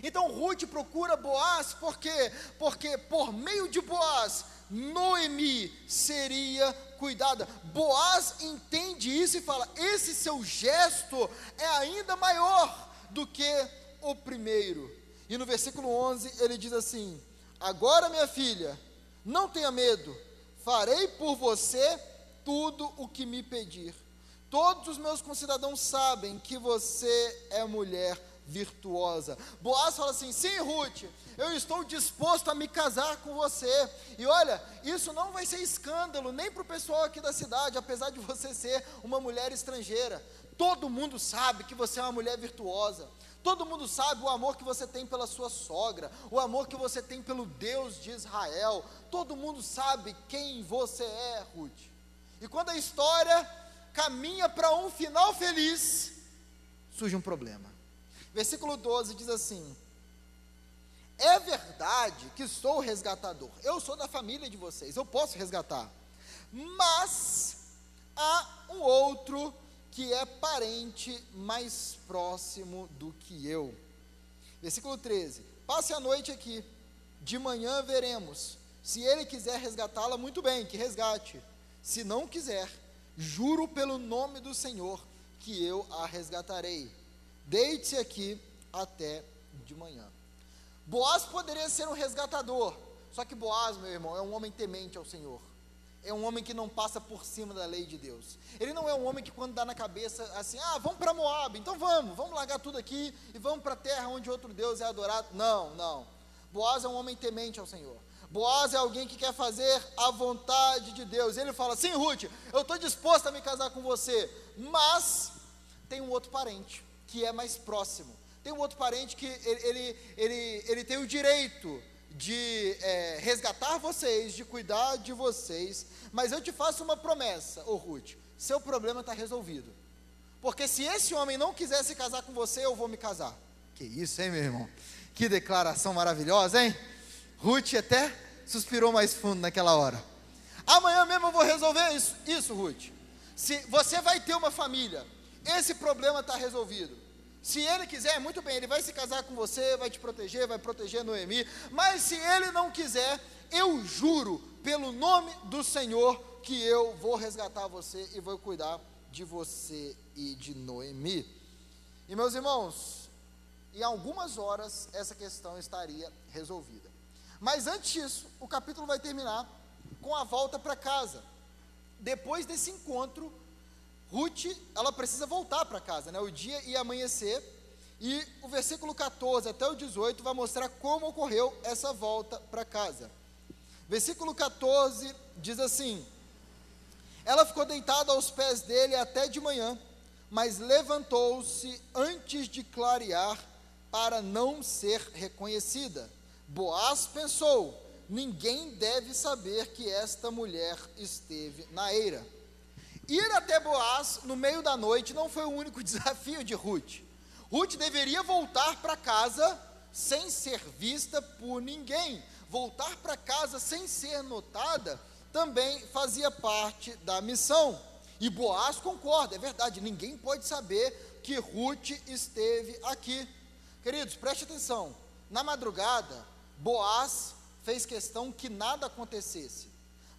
S1: Então Ruth procura Boaz, por quê? Porque por meio de Boaz, Noemi seria cuidada. Boaz entende isso e fala: esse seu gesto é ainda maior do que o primeiro. E no versículo 11 ele diz assim: Agora, minha filha, não tenha medo, farei por você tudo o que me pedir. Todos os meus concidadãos sabem que você é mulher virtuosa. Boaz fala assim: sim, Ruth, eu estou disposto a me casar com você. E olha, isso não vai ser escândalo nem para o pessoal aqui da cidade, apesar de você ser uma mulher estrangeira. Todo mundo sabe que você é uma mulher virtuosa. Todo mundo sabe o amor que você tem pela sua sogra, o amor que você tem pelo Deus de Israel. Todo mundo sabe quem você é, Ruth. E quando a história caminha para um final feliz, surge um problema. Versículo 12 diz assim: É verdade que sou resgatador, eu sou da família de vocês, eu posso resgatar, mas há um outro que é parente mais próximo do que eu. Versículo 13: Passe a noite aqui, de manhã veremos. Se ele quiser resgatá-la, muito bem, que resgate. Se não quiser, juro pelo nome do Senhor que eu a resgatarei. Deite-se aqui até de manhã. Boaz poderia ser um resgatador, só que Boaz, meu irmão, é um homem temente ao Senhor é um homem que não passa por cima da lei de Deus. Ele não é um homem que quando dá na cabeça assim, ah, vamos para Moab, então vamos, vamos largar tudo aqui e vamos para a terra onde outro Deus é adorado. Não, não. Boaz é um homem temente ao Senhor. Boaz é alguém que quer fazer a vontade de Deus. Ele fala: Sim, Ruth, eu estou disposto a me casar com você, mas tem um outro parente que é mais próximo. Tem um outro parente que ele, ele, ele, ele tem o direito de é, resgatar vocês, de cuidar de vocês, mas eu te faço uma promessa, ô Ruth: seu problema está resolvido. Porque se esse homem não quiser se casar com você, eu vou me casar. Que isso, hein, meu irmão? Que declaração maravilhosa, hein? Ruth até suspirou mais fundo naquela hora. Amanhã mesmo eu vou resolver isso, isso Ruth. Se você vai ter uma família, esse problema está resolvido. Se ele quiser, muito bem, ele vai se casar com você, vai te proteger, vai proteger Noemi. Mas se ele não quiser, eu juro pelo nome do Senhor que eu vou resgatar você e vou cuidar de você e de Noemi. E meus irmãos, em algumas horas essa questão estaria resolvida. Mas antes disso, o capítulo vai terminar com a volta para casa. Depois desse encontro Ruth, ela precisa voltar para casa, né? O dia ia amanhecer e o versículo 14 até o 18 vai mostrar como ocorreu essa volta para casa. Versículo 14 diz assim: Ela ficou deitada aos pés dele até de manhã, mas levantou-se antes de clarear para não ser reconhecida. Boaz pensou: ninguém deve saber que esta mulher esteve na eira. Ir até Boaz no meio da noite não foi o único desafio de Ruth. Ruth deveria voltar para casa sem ser vista por ninguém. Voltar para casa sem ser notada também fazia parte da missão. E Boaz concorda, é verdade, ninguém pode saber que Ruth esteve aqui. Queridos, preste atenção. Na madrugada, Boaz fez questão que nada acontecesse.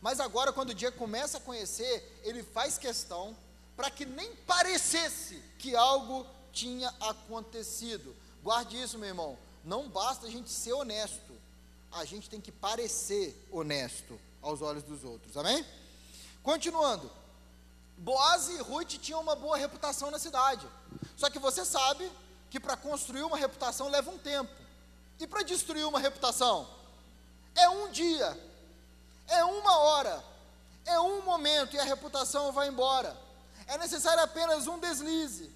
S1: Mas agora, quando o dia começa a conhecer, ele faz questão para que nem parecesse que algo tinha acontecido. Guarde isso, meu irmão. Não basta a gente ser honesto, a gente tem que parecer honesto aos olhos dos outros. Amém? Continuando. Boaz e Ruth tinham uma boa reputação na cidade. Só que você sabe que para construir uma reputação leva um tempo. E para destruir uma reputação? É um dia, é uma hora, é um momento e a reputação vai embora. É necessário apenas um deslize.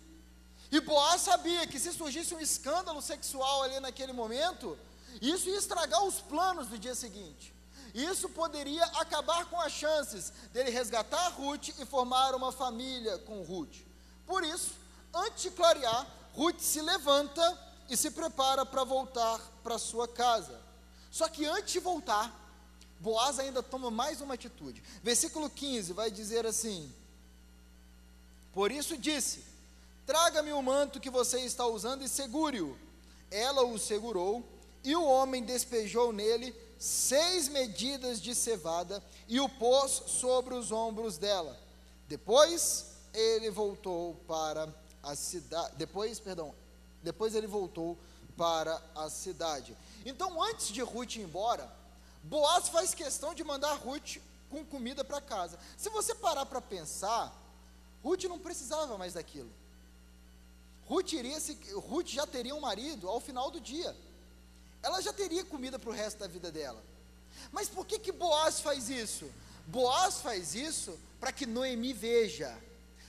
S1: E Boaz sabia que se surgisse um escândalo sexual ali naquele momento, isso ia estragar os planos do dia seguinte. Isso poderia acabar com as chances dele resgatar Ruth e formar uma família com Ruth. Por isso, antes de clarear, Ruth se levanta e se prepara para voltar para sua casa. Só que antes de voltar, Boaz ainda toma mais uma atitude. Versículo 15 vai dizer assim: Por isso disse: Traga-me o manto que você está usando e segure-o. Ela o segurou, e o homem despejou nele seis medidas de cevada e o pôs sobre os ombros dela. Depois ele voltou para a cidade. Depois, perdão, depois ele voltou para a cidade. Então, antes de Ruth ir embora, Boaz faz questão de mandar Ruth com comida para casa. Se você parar para pensar, Ruth não precisava mais daquilo. Ruth, iria se, Ruth já teria um marido ao final do dia ela já teria comida para o resto da vida dela. Mas por que que Boaz faz isso? Boaz faz isso para que Noemi veja,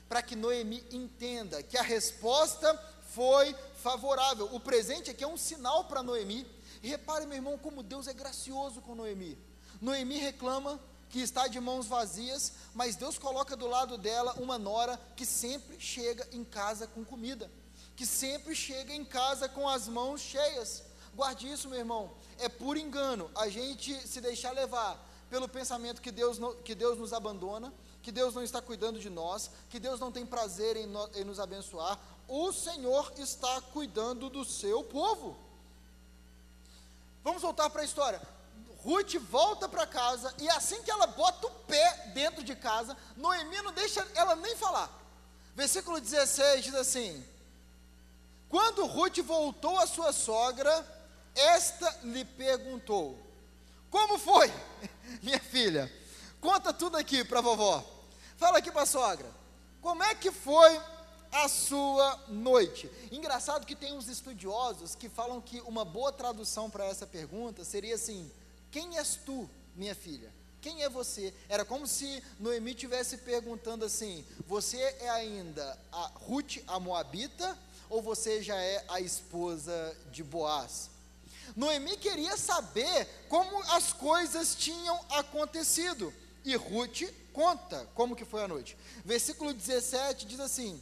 S1: para que Noemi entenda que a resposta foi favorável. O presente aqui é um sinal para Noemi. E repare, meu irmão, como Deus é gracioso com Noemi. Noemi reclama que está de mãos vazias, mas Deus coloca do lado dela uma nora que sempre chega em casa com comida, que sempre chega em casa com as mãos cheias. Guarde isso, meu irmão. É por engano a gente se deixar levar pelo pensamento que Deus, que Deus nos abandona, que Deus não está cuidando de nós, que Deus não tem prazer em, no, em nos abençoar. O Senhor está cuidando do seu povo. Vamos voltar para a história. Ruth volta para casa e assim que ela bota o pé dentro de casa, Noemi não deixa ela nem falar. Versículo 16 diz assim: Quando Ruth voltou à sua sogra, esta lhe perguntou: Como foi, minha filha? Conta tudo aqui para a vovó. Fala aqui para a sogra. Como é que foi a sua noite? Engraçado que tem uns estudiosos que falam que uma boa tradução para essa pergunta seria assim: Quem és tu, minha filha? Quem é você? Era como se Noemi tivesse perguntando assim: Você é ainda a Ruth, a Moabita, ou você já é a esposa de Boaz? Noemi queria saber como as coisas tinham acontecido. E Ruth conta como que foi a noite. Versículo 17 diz assim: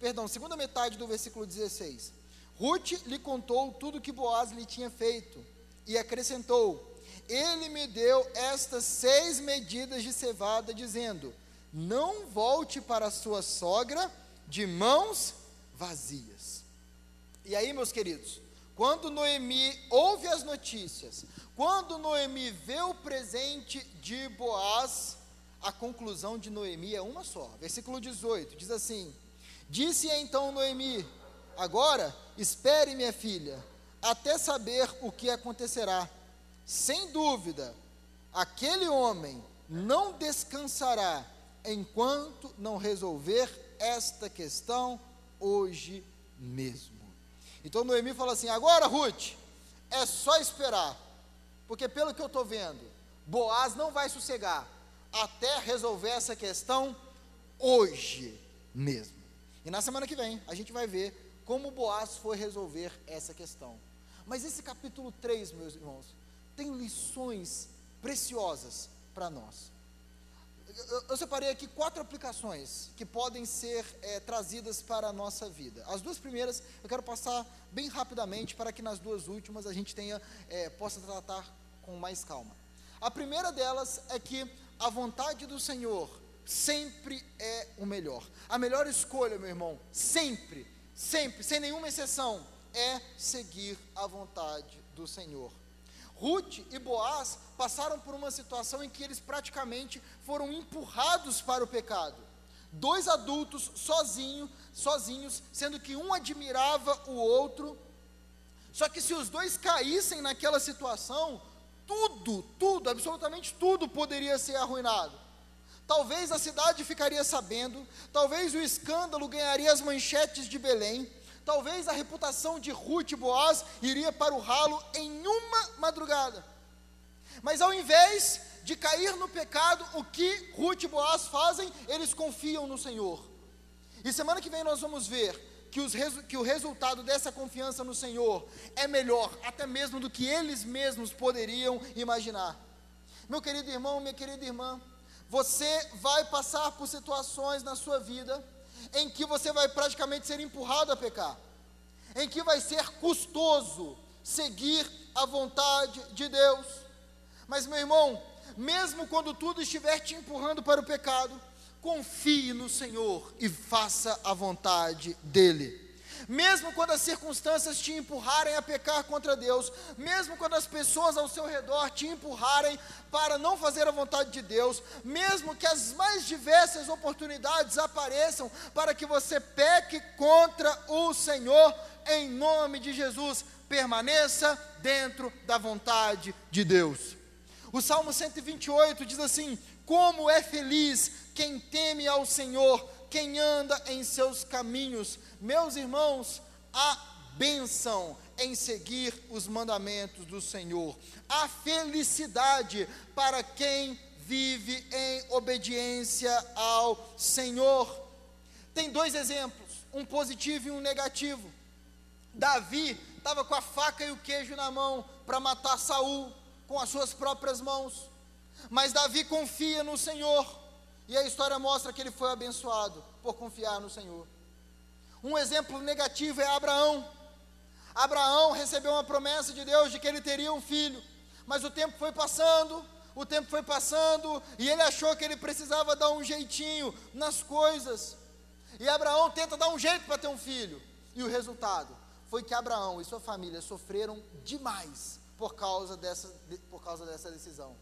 S1: Perdão, segunda metade do versículo 16. Ruth lhe contou tudo que Boaz lhe tinha feito e acrescentou: Ele me deu estas seis medidas de cevada, dizendo: Não volte para sua sogra de mãos vazias. E aí, meus queridos, quando Noemi ouve as notícias, quando Noemi vê o presente de Boaz, a conclusão de Noemi é uma só. Versículo 18 diz assim: Disse então Noemi: Agora espere, minha filha, até saber o que acontecerá. Sem dúvida, aquele homem não descansará enquanto não resolver esta questão hoje mesmo. Então Noemi fala assim: agora, Ruth, é só esperar, porque pelo que eu estou vendo, Boaz não vai sossegar até resolver essa questão hoje mesmo. E na semana que vem a gente vai ver como Boaz foi resolver essa questão. Mas esse capítulo 3, meus irmãos, tem lições preciosas para nós. eu, eu separei aqui quatro aplicações que podem ser é, trazidas para a nossa vida. As duas primeiras eu quero passar bem rapidamente para que nas duas últimas a gente tenha é, possa tratar com mais calma. A primeira delas é que a vontade do Senhor sempre é o melhor. A melhor escolha, meu irmão, sempre, sempre, sem nenhuma exceção, é seguir a vontade do Senhor. Ruth e Boaz passaram por uma situação em que eles praticamente foram empurrados para o pecado. Dois adultos sozinhos, sozinhos, sendo que um admirava o outro. Só que se os dois caíssem naquela situação, tudo, tudo, absolutamente tudo poderia ser arruinado. Talvez a cidade ficaria sabendo, talvez o escândalo ganharia as manchetes de Belém, talvez a reputação de Ruth e Boaz iria para o ralo em uma madrugada. Mas ao invés de cair no pecado, o que Ruth e Boaz fazem? Eles confiam no Senhor. E semana que vem nós vamos ver que, os, que o resultado dessa confiança no Senhor é melhor, até mesmo do que eles mesmos poderiam imaginar. Meu querido irmão, minha querida irmã, você vai passar por situações na sua vida em que você vai praticamente ser empurrado a pecar, em que vai ser custoso seguir a vontade de Deus. Mas, meu irmão, mesmo quando tudo estiver te empurrando para o pecado, confie no Senhor e faça a vontade dEle. Mesmo quando as circunstâncias te empurrarem a pecar contra Deus, mesmo quando as pessoas ao seu redor te empurrarem para não fazer a vontade de Deus, mesmo que as mais diversas oportunidades apareçam para que você peque contra o Senhor, em nome de Jesus, permaneça dentro da vontade de Deus. O Salmo 128 diz assim: Como é feliz quem teme ao Senhor, quem anda em seus caminhos. Meus irmãos, a bênção em seguir os mandamentos do Senhor, a felicidade para quem vive em obediência ao Senhor. Tem dois exemplos, um positivo e um negativo. Davi estava com a faca e o queijo na mão para matar Saul com as suas próprias mãos. Mas Davi confia no Senhor. E a história mostra que ele foi abençoado por confiar no Senhor. Um exemplo negativo é Abraão. Abraão recebeu uma promessa de Deus de que ele teria um filho, mas o tempo foi passando, o tempo foi passando, e ele achou que ele precisava dar um jeitinho nas coisas. E Abraão tenta dar um jeito para ter um filho, e o resultado foi que Abraão e sua família sofreram demais por causa dessa, por causa dessa decisão.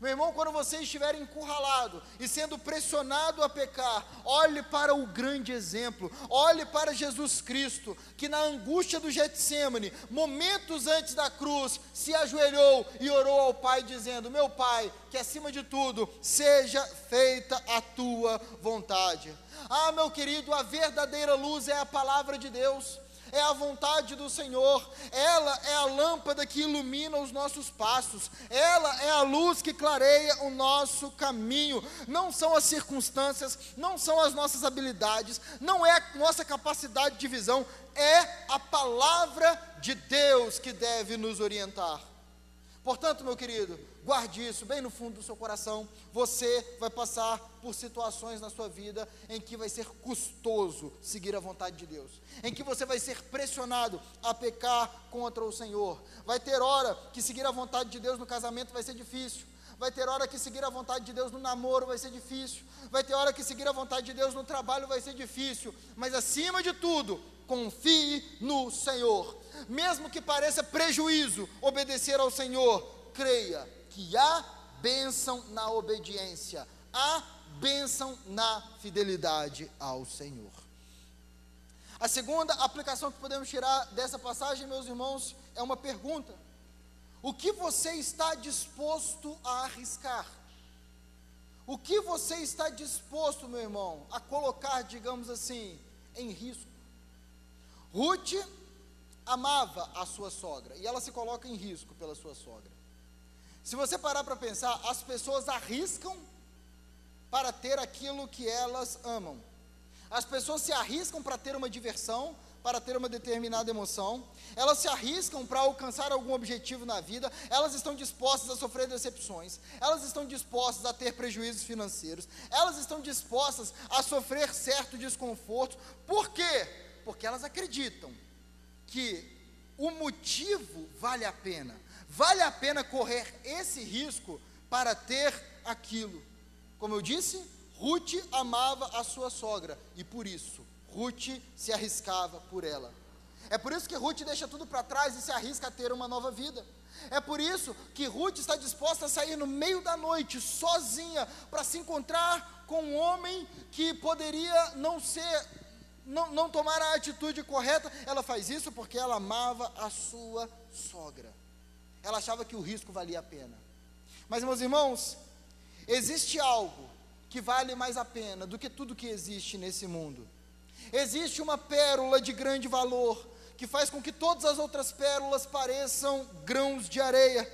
S1: Meu irmão, quando você estiver encurralado e sendo pressionado a pecar, olhe para o grande exemplo, olhe para Jesus Cristo, que na angústia do Getsemane, momentos antes da cruz, se ajoelhou e orou ao Pai, dizendo: Meu Pai, que acima de tudo seja feita a tua vontade. Ah, meu querido, a verdadeira luz é a palavra de Deus é a vontade do Senhor, ela é a lâmpada que ilumina os nossos passos, ela é a luz que clareia o nosso caminho. Não são as circunstâncias, não são as nossas habilidades, não é a nossa capacidade de visão, é a palavra de Deus que deve nos orientar. Portanto, meu querido, guarde isso bem no fundo do seu coração. Você vai passar por situações na sua vida em que vai ser custoso seguir a vontade de Deus, em que você vai ser pressionado a pecar contra o Senhor. Vai ter hora que seguir a vontade de Deus no casamento vai ser difícil. Vai ter hora que seguir a vontade de Deus no namoro vai ser difícil. Vai ter hora que seguir a vontade de Deus no trabalho vai ser difícil. Mas acima de tudo, confie no Senhor mesmo que pareça prejuízo obedecer ao Senhor, creia que há bênção na obediência, há bênção na fidelidade ao Senhor. A segunda aplicação que podemos tirar dessa passagem, meus irmãos, é uma pergunta: o que você está disposto a arriscar? O que você está disposto, meu irmão, a colocar, digamos assim, em risco? Ruth amava a sua sogra e ela se coloca em risco pela sua sogra. Se você parar para pensar, as pessoas arriscam para ter aquilo que elas amam. As pessoas se arriscam para ter uma diversão, para ter uma determinada emoção, elas se arriscam para alcançar algum objetivo na vida, elas estão dispostas a sofrer decepções, elas estão dispostas a ter prejuízos financeiros, elas estão dispostas a sofrer certo desconforto. Por quê? Porque elas acreditam que o motivo vale a pena. Vale a pena correr esse risco para ter aquilo. Como eu disse, Ruth amava a sua sogra e por isso Ruth se arriscava por ela. É por isso que Ruth deixa tudo para trás e se arrisca a ter uma nova vida. É por isso que Ruth está disposta a sair no meio da noite, sozinha, para se encontrar com um homem que poderia não ser, não, não tomar a atitude correta. Ela faz isso porque ela amava a sua sogra. Ela achava que o risco valia a pena. Mas, meus irmãos, existe algo que vale mais a pena do que tudo que existe nesse mundo. Existe uma pérola de grande valor que faz com que todas as outras pérolas pareçam grãos de areia.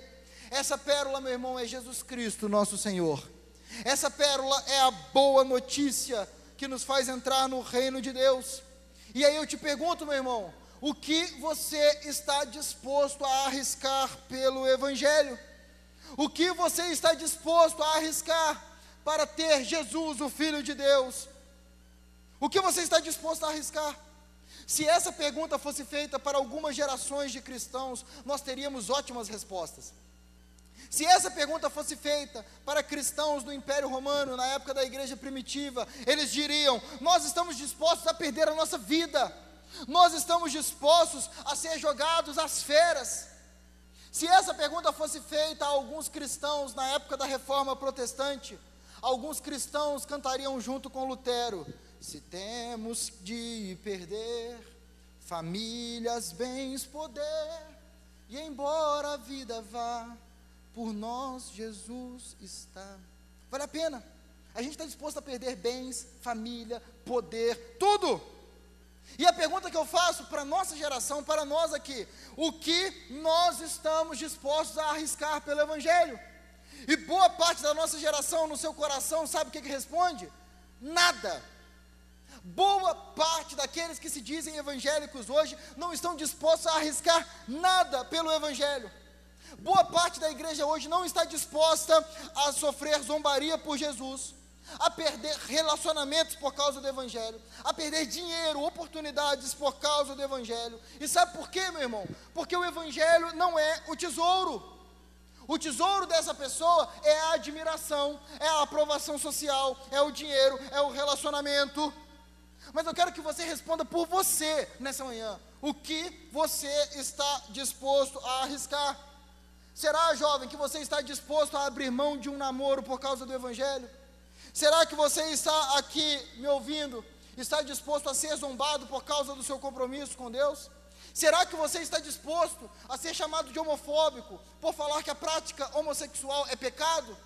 S1: Essa pérola, meu irmão, é Jesus Cristo, nosso Senhor. Essa pérola é a boa notícia que nos faz entrar no reino de Deus. E aí eu te pergunto, meu irmão, o que você está disposto a arriscar pelo Evangelho? O que você está disposto a arriscar para ter Jesus, o Filho de Deus? O que você está disposto a arriscar? Se essa pergunta fosse feita para algumas gerações de cristãos, nós teríamos ótimas respostas. Se essa pergunta fosse feita para cristãos do Império Romano, na época da igreja primitiva, eles diriam: Nós estamos dispostos a perder a nossa vida, nós estamos dispostos a ser jogados às feras. Se essa pergunta fosse feita a alguns cristãos na época da reforma protestante, alguns cristãos cantariam junto com Lutero: Se temos de perder famílias, bens, poder, e embora a vida vá, por nós Jesus está. Vale a pena. A gente está disposto a perder bens, família, poder, tudo e a pergunta que eu faço para a nossa geração, para nós aqui, o que nós estamos dispostos a arriscar pelo Evangelho? E boa parte da nossa geração, no seu coração, sabe o que, que responde? Nada. Boa parte daqueles que se dizem evangélicos hoje não estão dispostos a arriscar nada pelo Evangelho. Boa parte da igreja hoje não está disposta a sofrer zombaria por Jesus a perder relacionamentos por causa do Evangelho, a perder dinheiro, oportunidades por causa do Evangelho. E sabe por quê, meu irmão? Porque o Evangelho não é o tesouro. O tesouro dessa pessoa é a admiração, é a aprovação social, é o dinheiro, é o relacionamento. Mas eu quero que você responda por você nessa manhã. O que você está disposto a arriscar? Será, jovem, que você está disposto a abrir mão de um namoro por causa do Evangelho? Será que você está aqui me ouvindo, está disposto a ser zombado por causa do seu compromisso com Deus? Será que você está disposto a ser chamado de homofóbico por falar que a prática homossexual é pecado?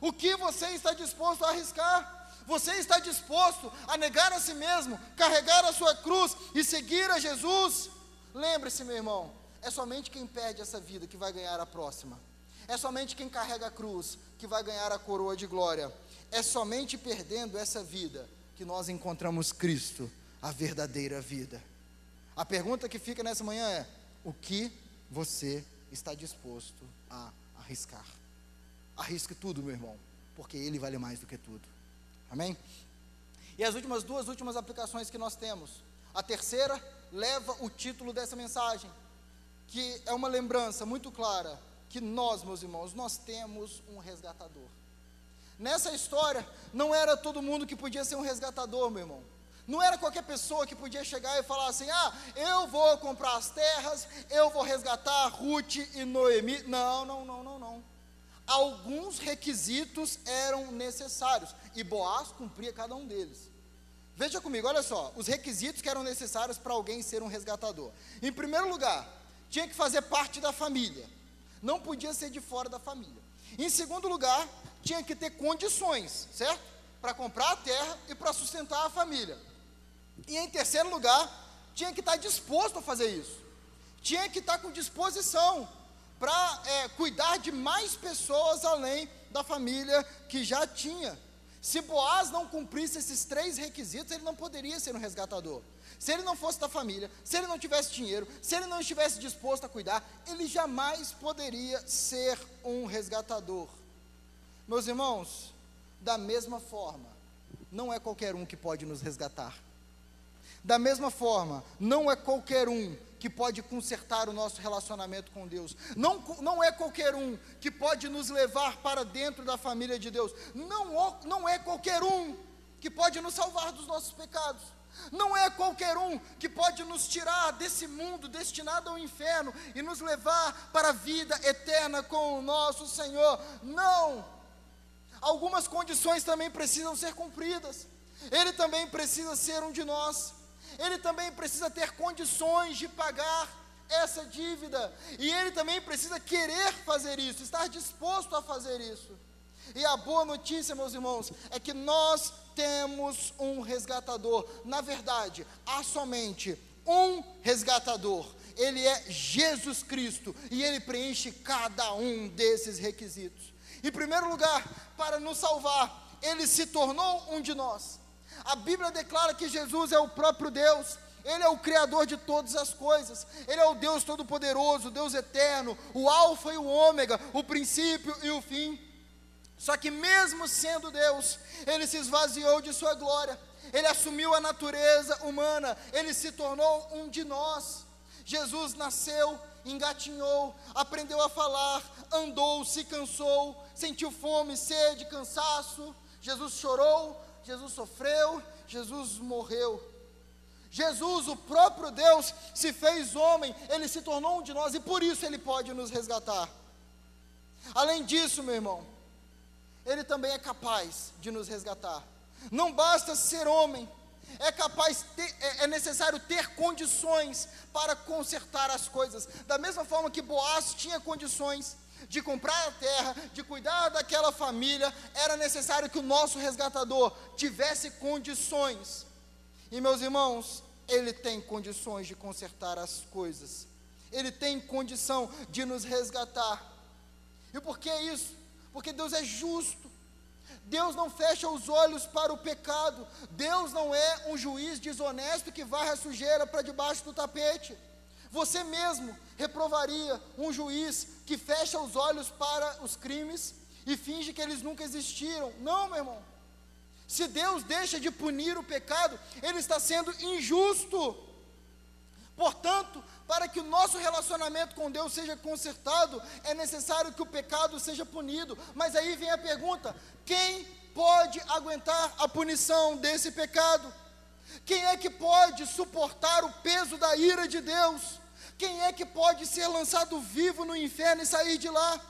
S1: O que você está disposto a arriscar? Você está disposto a negar a si mesmo, carregar a sua cruz e seguir a Jesus? Lembre-se, meu irmão, é somente quem perde essa vida que vai ganhar a próxima. É somente quem carrega a cruz que vai ganhar a coroa de glória. É somente perdendo essa vida que nós encontramos Cristo, a verdadeira vida. A pergunta que fica nessa manhã é: o que você está disposto a arriscar? Arrisque tudo, meu irmão, porque Ele vale mais do que tudo. Amém? E as últimas duas últimas aplicações que nós temos. A terceira leva o título dessa mensagem, que é uma lembrança muito clara que nós, meus irmãos, nós temos um resgatador. Nessa história, não era todo mundo que podia ser um resgatador, meu irmão. Não era qualquer pessoa que podia chegar e falar assim: ah, eu vou comprar as terras, eu vou resgatar Ruth e Noemi. Não, não, não, não, não. Alguns requisitos eram necessários e Boaz cumpria cada um deles. Veja comigo, olha só, os requisitos que eram necessários para alguém ser um resgatador. Em primeiro lugar, tinha que fazer parte da família, não podia ser de fora da família. Em segundo lugar, tinha que ter condições, certo? Para comprar a terra e para sustentar a família. E em terceiro lugar, tinha que estar disposto a fazer isso. Tinha que estar com disposição para é, cuidar de mais pessoas além da família que já tinha. Se Boaz não cumprisse esses três requisitos, ele não poderia ser um resgatador. Se ele não fosse da família, se ele não tivesse dinheiro, se ele não estivesse disposto a cuidar, ele jamais poderia ser um resgatador. Meus irmãos, da mesma forma, não é qualquer um que pode nos resgatar. Da mesma forma, não é qualquer um que pode consertar o nosso relacionamento com Deus. Não, não é qualquer um que pode nos levar para dentro da família de Deus. Não, não é qualquer um que pode nos salvar dos nossos pecados. Não é qualquer um que pode nos tirar desse mundo destinado ao inferno e nos levar para a vida eterna com o nosso Senhor. Não! Algumas condições também precisam ser cumpridas. Ele também precisa ser um de nós. Ele também precisa ter condições de pagar essa dívida. E ele também precisa querer fazer isso, estar disposto a fazer isso. E a boa notícia, meus irmãos, é que nós temos um resgatador. Na verdade, há somente um resgatador. Ele é Jesus Cristo e ele preenche cada um desses requisitos. Em primeiro lugar, para nos salvar, ele se tornou um de nós. A Bíblia declara que Jesus é o próprio Deus. Ele é o Criador de todas as coisas, Ele é o Deus Todo-Poderoso, o Deus Eterno, o Alfa e o Ômega, o princípio e o fim. Só que, mesmo sendo Deus, ele se esvaziou de sua glória, ele assumiu a natureza humana, ele se tornou um de nós. Jesus nasceu, engatinhou, aprendeu a falar, andou, se cansou, sentiu fome, sede, cansaço. Jesus chorou, Jesus sofreu, Jesus morreu. Jesus, o próprio Deus, se fez homem, ele se tornou um de nós e por isso ele pode nos resgatar. Além disso, meu irmão, ele também é capaz de nos resgatar. Não basta ser homem, é capaz, ter, é, é necessário ter condições para consertar as coisas. Da mesma forma que Boaz tinha condições de comprar a terra, de cuidar daquela família, era necessário que o nosso resgatador tivesse condições. E meus irmãos, ele tem condições de consertar as coisas. Ele tem condição de nos resgatar. E por que isso? porque Deus é justo. Deus não fecha os olhos para o pecado. Deus não é um juiz desonesto que varre a sujeira para debaixo do tapete. Você mesmo reprovaria um juiz que fecha os olhos para os crimes e finge que eles nunca existiram. Não, meu irmão. Se Deus deixa de punir o pecado, Ele está sendo injusto. Portanto, para que o nosso relacionamento com Deus seja consertado, é necessário que o pecado seja punido. Mas aí vem a pergunta: quem pode aguentar a punição desse pecado? Quem é que pode suportar o peso da ira de Deus? Quem é que pode ser lançado vivo no inferno e sair de lá?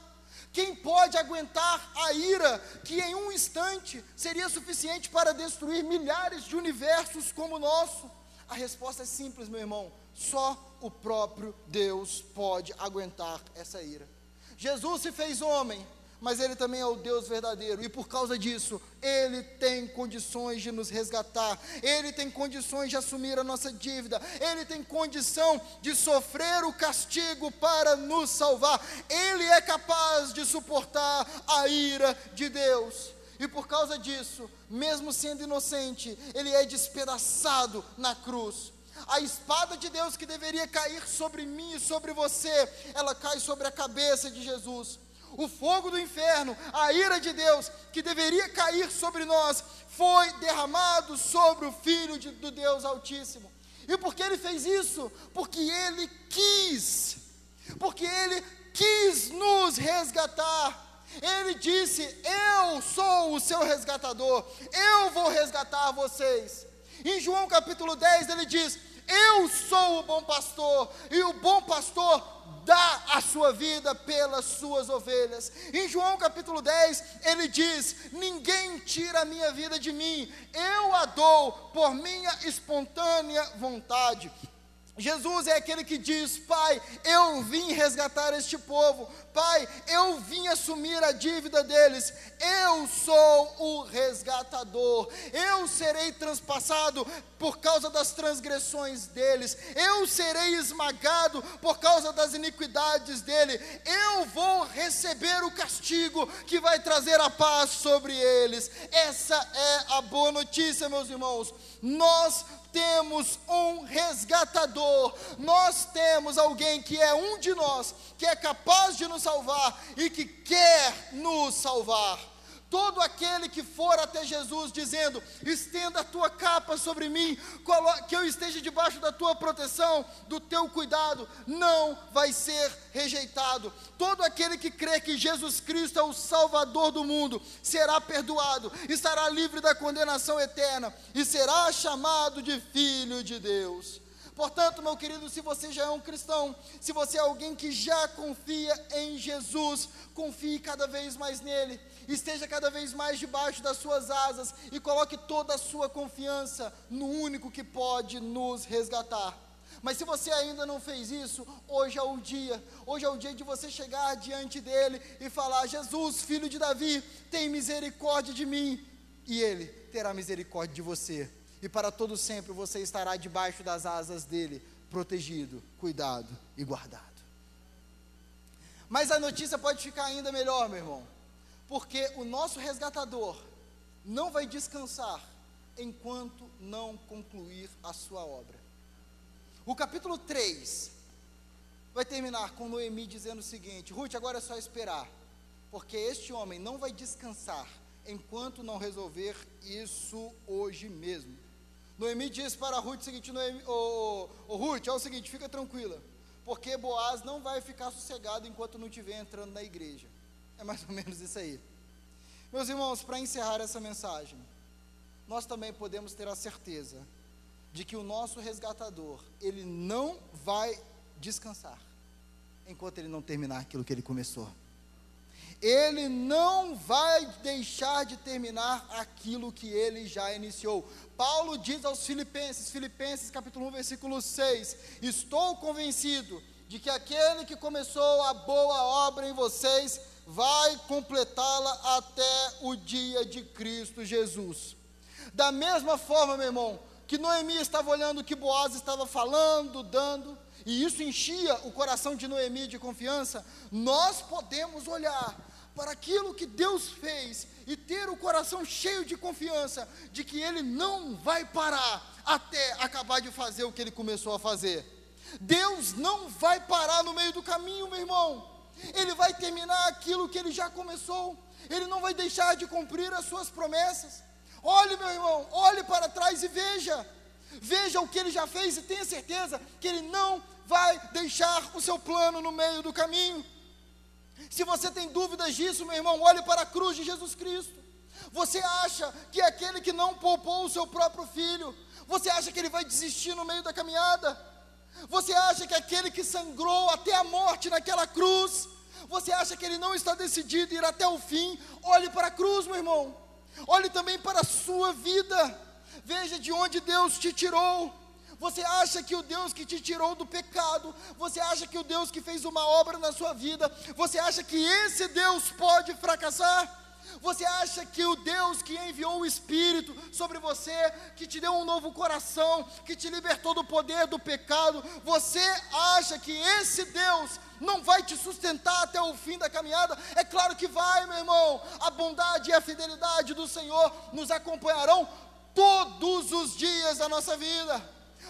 S1: Quem pode aguentar a ira que em um instante seria suficiente para destruir milhares de universos como o nosso? A resposta é simples, meu irmão: só o próprio Deus pode aguentar essa ira. Jesus se fez homem, mas ele também é o Deus verdadeiro, e por causa disso, ele tem condições de nos resgatar, ele tem condições de assumir a nossa dívida, ele tem condição de sofrer o castigo para nos salvar, ele é capaz de suportar a ira de Deus. E por causa disso, mesmo sendo inocente, ele é despedaçado na cruz. A espada de Deus que deveria cair sobre mim e sobre você, ela cai sobre a cabeça de Jesus. O fogo do inferno, a ira de Deus que deveria cair sobre nós, foi derramado sobre o Filho de, do Deus Altíssimo. E por que ele fez isso? Porque ele quis, porque ele quis nos resgatar. Ele disse: Eu sou o seu resgatador, eu vou resgatar vocês. Em João capítulo 10, ele diz: Eu sou o bom pastor, e o bom pastor dá a sua vida pelas suas ovelhas. Em João capítulo 10, ele diz: Ninguém tira a minha vida de mim, eu a dou por minha espontânea vontade. Jesus é aquele que diz: Pai, eu vim resgatar este povo, Pai, eu vim assumir a dívida deles, eu sou o resgatador, eu serei transpassado por causa das transgressões deles, eu serei esmagado por causa das iniquidades dele, eu vou receber o castigo que vai trazer a paz sobre eles. Essa é a boa notícia, meus irmãos. Nós temos um resgatador, nós temos alguém que é um de nós, que é capaz de nos salvar e que quer nos salvar todo aquele que for até Jesus dizendo: estenda a tua capa sobre mim, que eu esteja debaixo da tua proteção, do teu cuidado, não vai ser rejeitado. Todo aquele que crê que Jesus Cristo é o Salvador do mundo será perdoado, estará livre da condenação eterna e será chamado de filho de Deus. Portanto, meu querido, se você já é um cristão, se você é alguém que já confia em Jesus, confie cada vez mais nele esteja cada vez mais debaixo das suas asas e coloque toda a sua confiança no único que pode nos resgatar. Mas se você ainda não fez isso, hoje é o dia. Hoje é o dia de você chegar diante dele e falar: Jesus, filho de Davi, tem misericórdia de mim. E ele terá misericórdia de você. E para todo sempre você estará debaixo das asas dele, protegido, cuidado e guardado. Mas a notícia pode ficar ainda melhor, meu irmão porque o nosso resgatador não vai descansar enquanto não concluir a sua obra. O capítulo 3 vai terminar com Noemi dizendo o seguinte: Ruth, agora é só esperar, porque este homem não vai descansar enquanto não resolver isso hoje mesmo. Noemi diz para Ruth o seguinte: Noemi, oh, oh, Ruth, é o seguinte, fica tranquila, porque Boaz não vai ficar sossegado enquanto não estiver entrando na igreja. É mais ou menos isso aí. Meus irmãos, para encerrar essa mensagem, nós também podemos ter a certeza de que o nosso resgatador, ele não vai descansar enquanto ele não terminar aquilo que ele começou. Ele não vai deixar de terminar aquilo que ele já iniciou. Paulo diz aos Filipenses, Filipenses capítulo 1, versículo 6: Estou convencido de que aquele que começou a boa obra em vocês vai completá-la até o dia de Cristo Jesus. Da mesma forma, meu irmão, que Noemi estava olhando o que Boaz estava falando, dando, e isso enchia o coração de Noemi de confiança, nós podemos olhar para aquilo que Deus fez e ter o coração cheio de confiança de que Ele não vai parar até acabar de fazer o que Ele começou a fazer. Deus não vai parar no meio do caminho, meu irmão. Ele vai terminar aquilo que ele já começou. Ele não vai deixar de cumprir as suas promessas. Olhe, meu irmão, olhe para trás e veja. Veja o que ele já fez e tenha certeza que ele não vai deixar o seu plano no meio do caminho. Se você tem dúvidas disso, meu irmão, olhe para a cruz de Jesus Cristo. Você acha que é aquele que não poupou o seu próprio filho, você acha que ele vai desistir no meio da caminhada? Você acha que aquele que sangrou até a morte naquela cruz, você acha que ele não está decidido a ir até o fim? Olhe para a cruz, meu irmão. Olhe também para a sua vida. Veja de onde Deus te tirou. Você acha que o Deus que te tirou do pecado, você acha que o Deus que fez uma obra na sua vida, você acha que esse Deus pode fracassar? Você acha que o Deus que enviou o Espírito sobre você, que te deu um novo coração, que te libertou do poder do pecado, você acha que esse Deus não vai te sustentar até o fim da caminhada? É claro que vai, meu irmão. A bondade e a fidelidade do Senhor nos acompanharão todos os dias da nossa vida.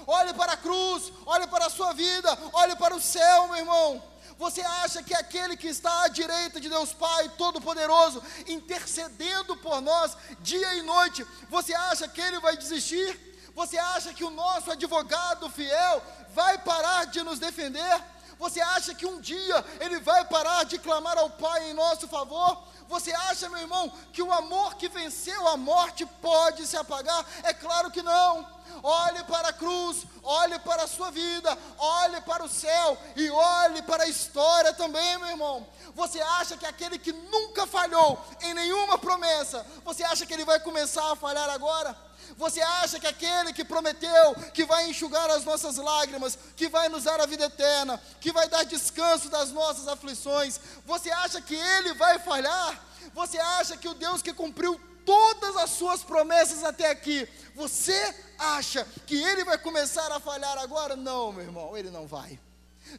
S1: Olhe para a cruz, olhe para a sua vida, olhe para o céu, meu irmão. Você acha que aquele que está à direita de Deus Pai Todo-Poderoso, intercedendo por nós dia e noite, você acha que ele vai desistir? Você acha que o nosso advogado fiel vai parar de nos defender? Você acha que um dia ele vai parar de clamar ao Pai em nosso favor? Você acha, meu irmão, que o amor que venceu a morte pode se apagar? É claro que não olhe para a cruz, olhe para a sua vida, olhe para o céu e olhe para a história também, meu irmão. Você acha que aquele que nunca falhou em nenhuma promessa, você acha que ele vai começar a falhar agora? Você acha que aquele que prometeu que vai enxugar as nossas lágrimas, que vai nos dar a vida eterna, que vai dar descanso das nossas aflições, você acha que ele vai falhar? Você acha que o Deus que cumpriu todas as suas promessas até aqui, você acha que ele vai começar a falhar agora? Não, meu irmão, ele não vai.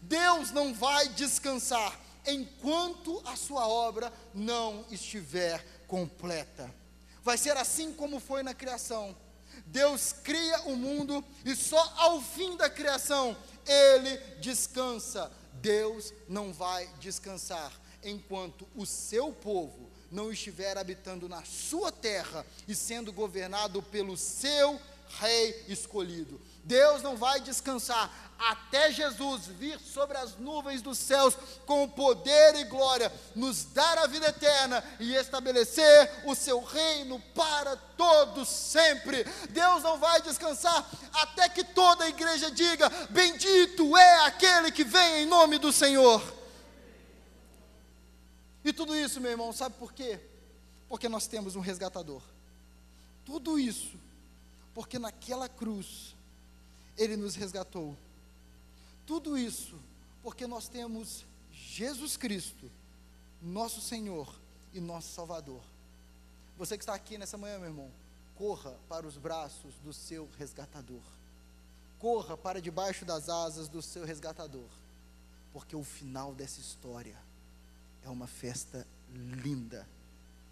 S1: Deus não vai descansar enquanto a sua obra não estiver completa. Vai ser assim como foi na criação. Deus cria o mundo e só ao fim da criação ele descansa. Deus não vai descansar enquanto o seu povo não estiver habitando na sua terra e sendo governado pelo seu rei escolhido. Deus não vai descansar até Jesus vir sobre as nuvens dos céus com poder e glória, nos dar a vida eterna e estabelecer o seu reino para todos sempre. Deus não vai descansar até que toda a igreja diga: Bendito é aquele que vem em nome do Senhor. E tudo isso, meu irmão, sabe por quê? Porque nós temos um resgatador. Tudo isso, porque naquela cruz, Ele nos resgatou. Tudo isso, porque nós temos Jesus Cristo, nosso Senhor e nosso Salvador. Você que está aqui nessa manhã, meu irmão, corra para os braços do seu resgatador. Corra para debaixo das asas do seu resgatador, porque o final dessa história é uma festa linda,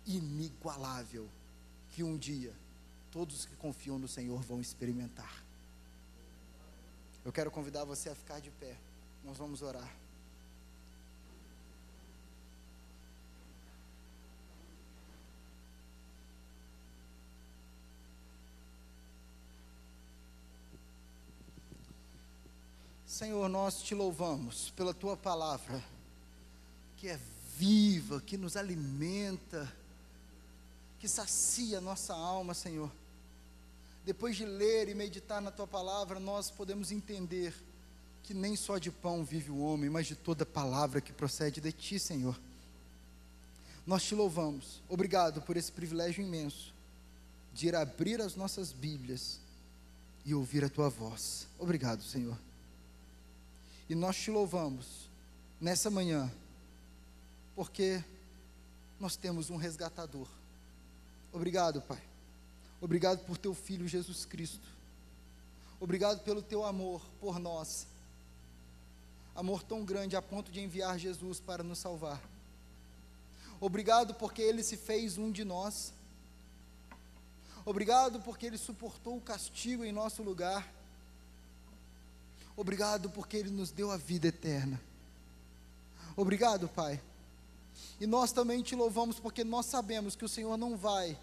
S1: inigualável, que um dia todos que confiam no Senhor vão experimentar. Eu quero convidar você a ficar de pé. Nós vamos orar. Senhor, nós te louvamos pela tua palavra, que é viva, que nos alimenta, que sacia nossa alma, Senhor. Depois de ler e meditar na tua palavra, nós podemos entender que nem só de pão vive o homem, mas de toda palavra que procede de ti, Senhor. Nós te louvamos. Obrigado por esse privilégio imenso de ir abrir as nossas Bíblias e ouvir a tua voz. Obrigado, Senhor. E nós te louvamos nessa manhã porque nós temos um resgatador. Obrigado, Pai. Obrigado por teu filho Jesus Cristo. Obrigado pelo teu amor por nós. Amor tão grande a ponto de enviar Jesus para nos salvar. Obrigado porque ele se fez um de nós. Obrigado porque ele suportou o castigo em nosso lugar. Obrigado porque ele nos deu a vida eterna. Obrigado, Pai e nós também te louvamos porque nós sabemos que o Senhor não vai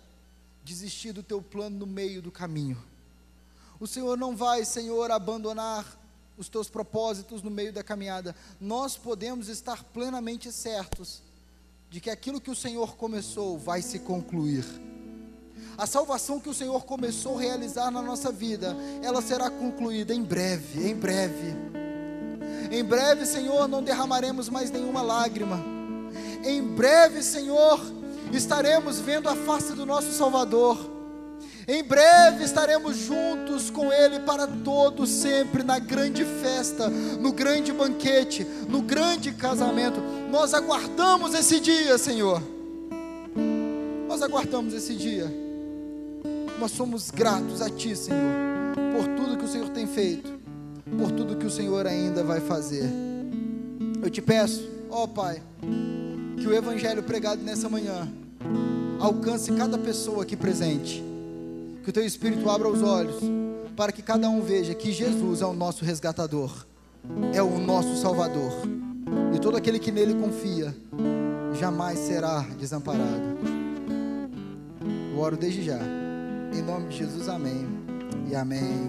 S1: desistir do teu plano no meio do caminho. O Senhor não vai, Senhor, abandonar os teus propósitos no meio da caminhada. Nós podemos estar plenamente certos de que aquilo que o Senhor começou vai se concluir. A salvação que o Senhor começou a realizar na nossa vida, ela será concluída em breve, em breve. Em breve, Senhor, não derramaremos mais nenhuma lágrima em breve, Senhor, estaremos vendo a face do nosso Salvador. Em breve estaremos juntos com Ele para todo sempre na grande festa, no grande banquete, no grande casamento. Nós aguardamos esse dia, Senhor. Nós aguardamos esse dia. Nós somos gratos a Ti, Senhor, por tudo que o Senhor tem feito, por tudo que o Senhor ainda vai fazer. Eu te peço, ó Pai que o evangelho pregado nessa manhã alcance cada pessoa aqui presente. Que o teu espírito abra os olhos para que cada um veja que Jesus é o nosso resgatador, é o nosso salvador. E todo aquele que nele confia jamais será desamparado. Eu oro desde já. Em nome de Jesus, amém. E amém.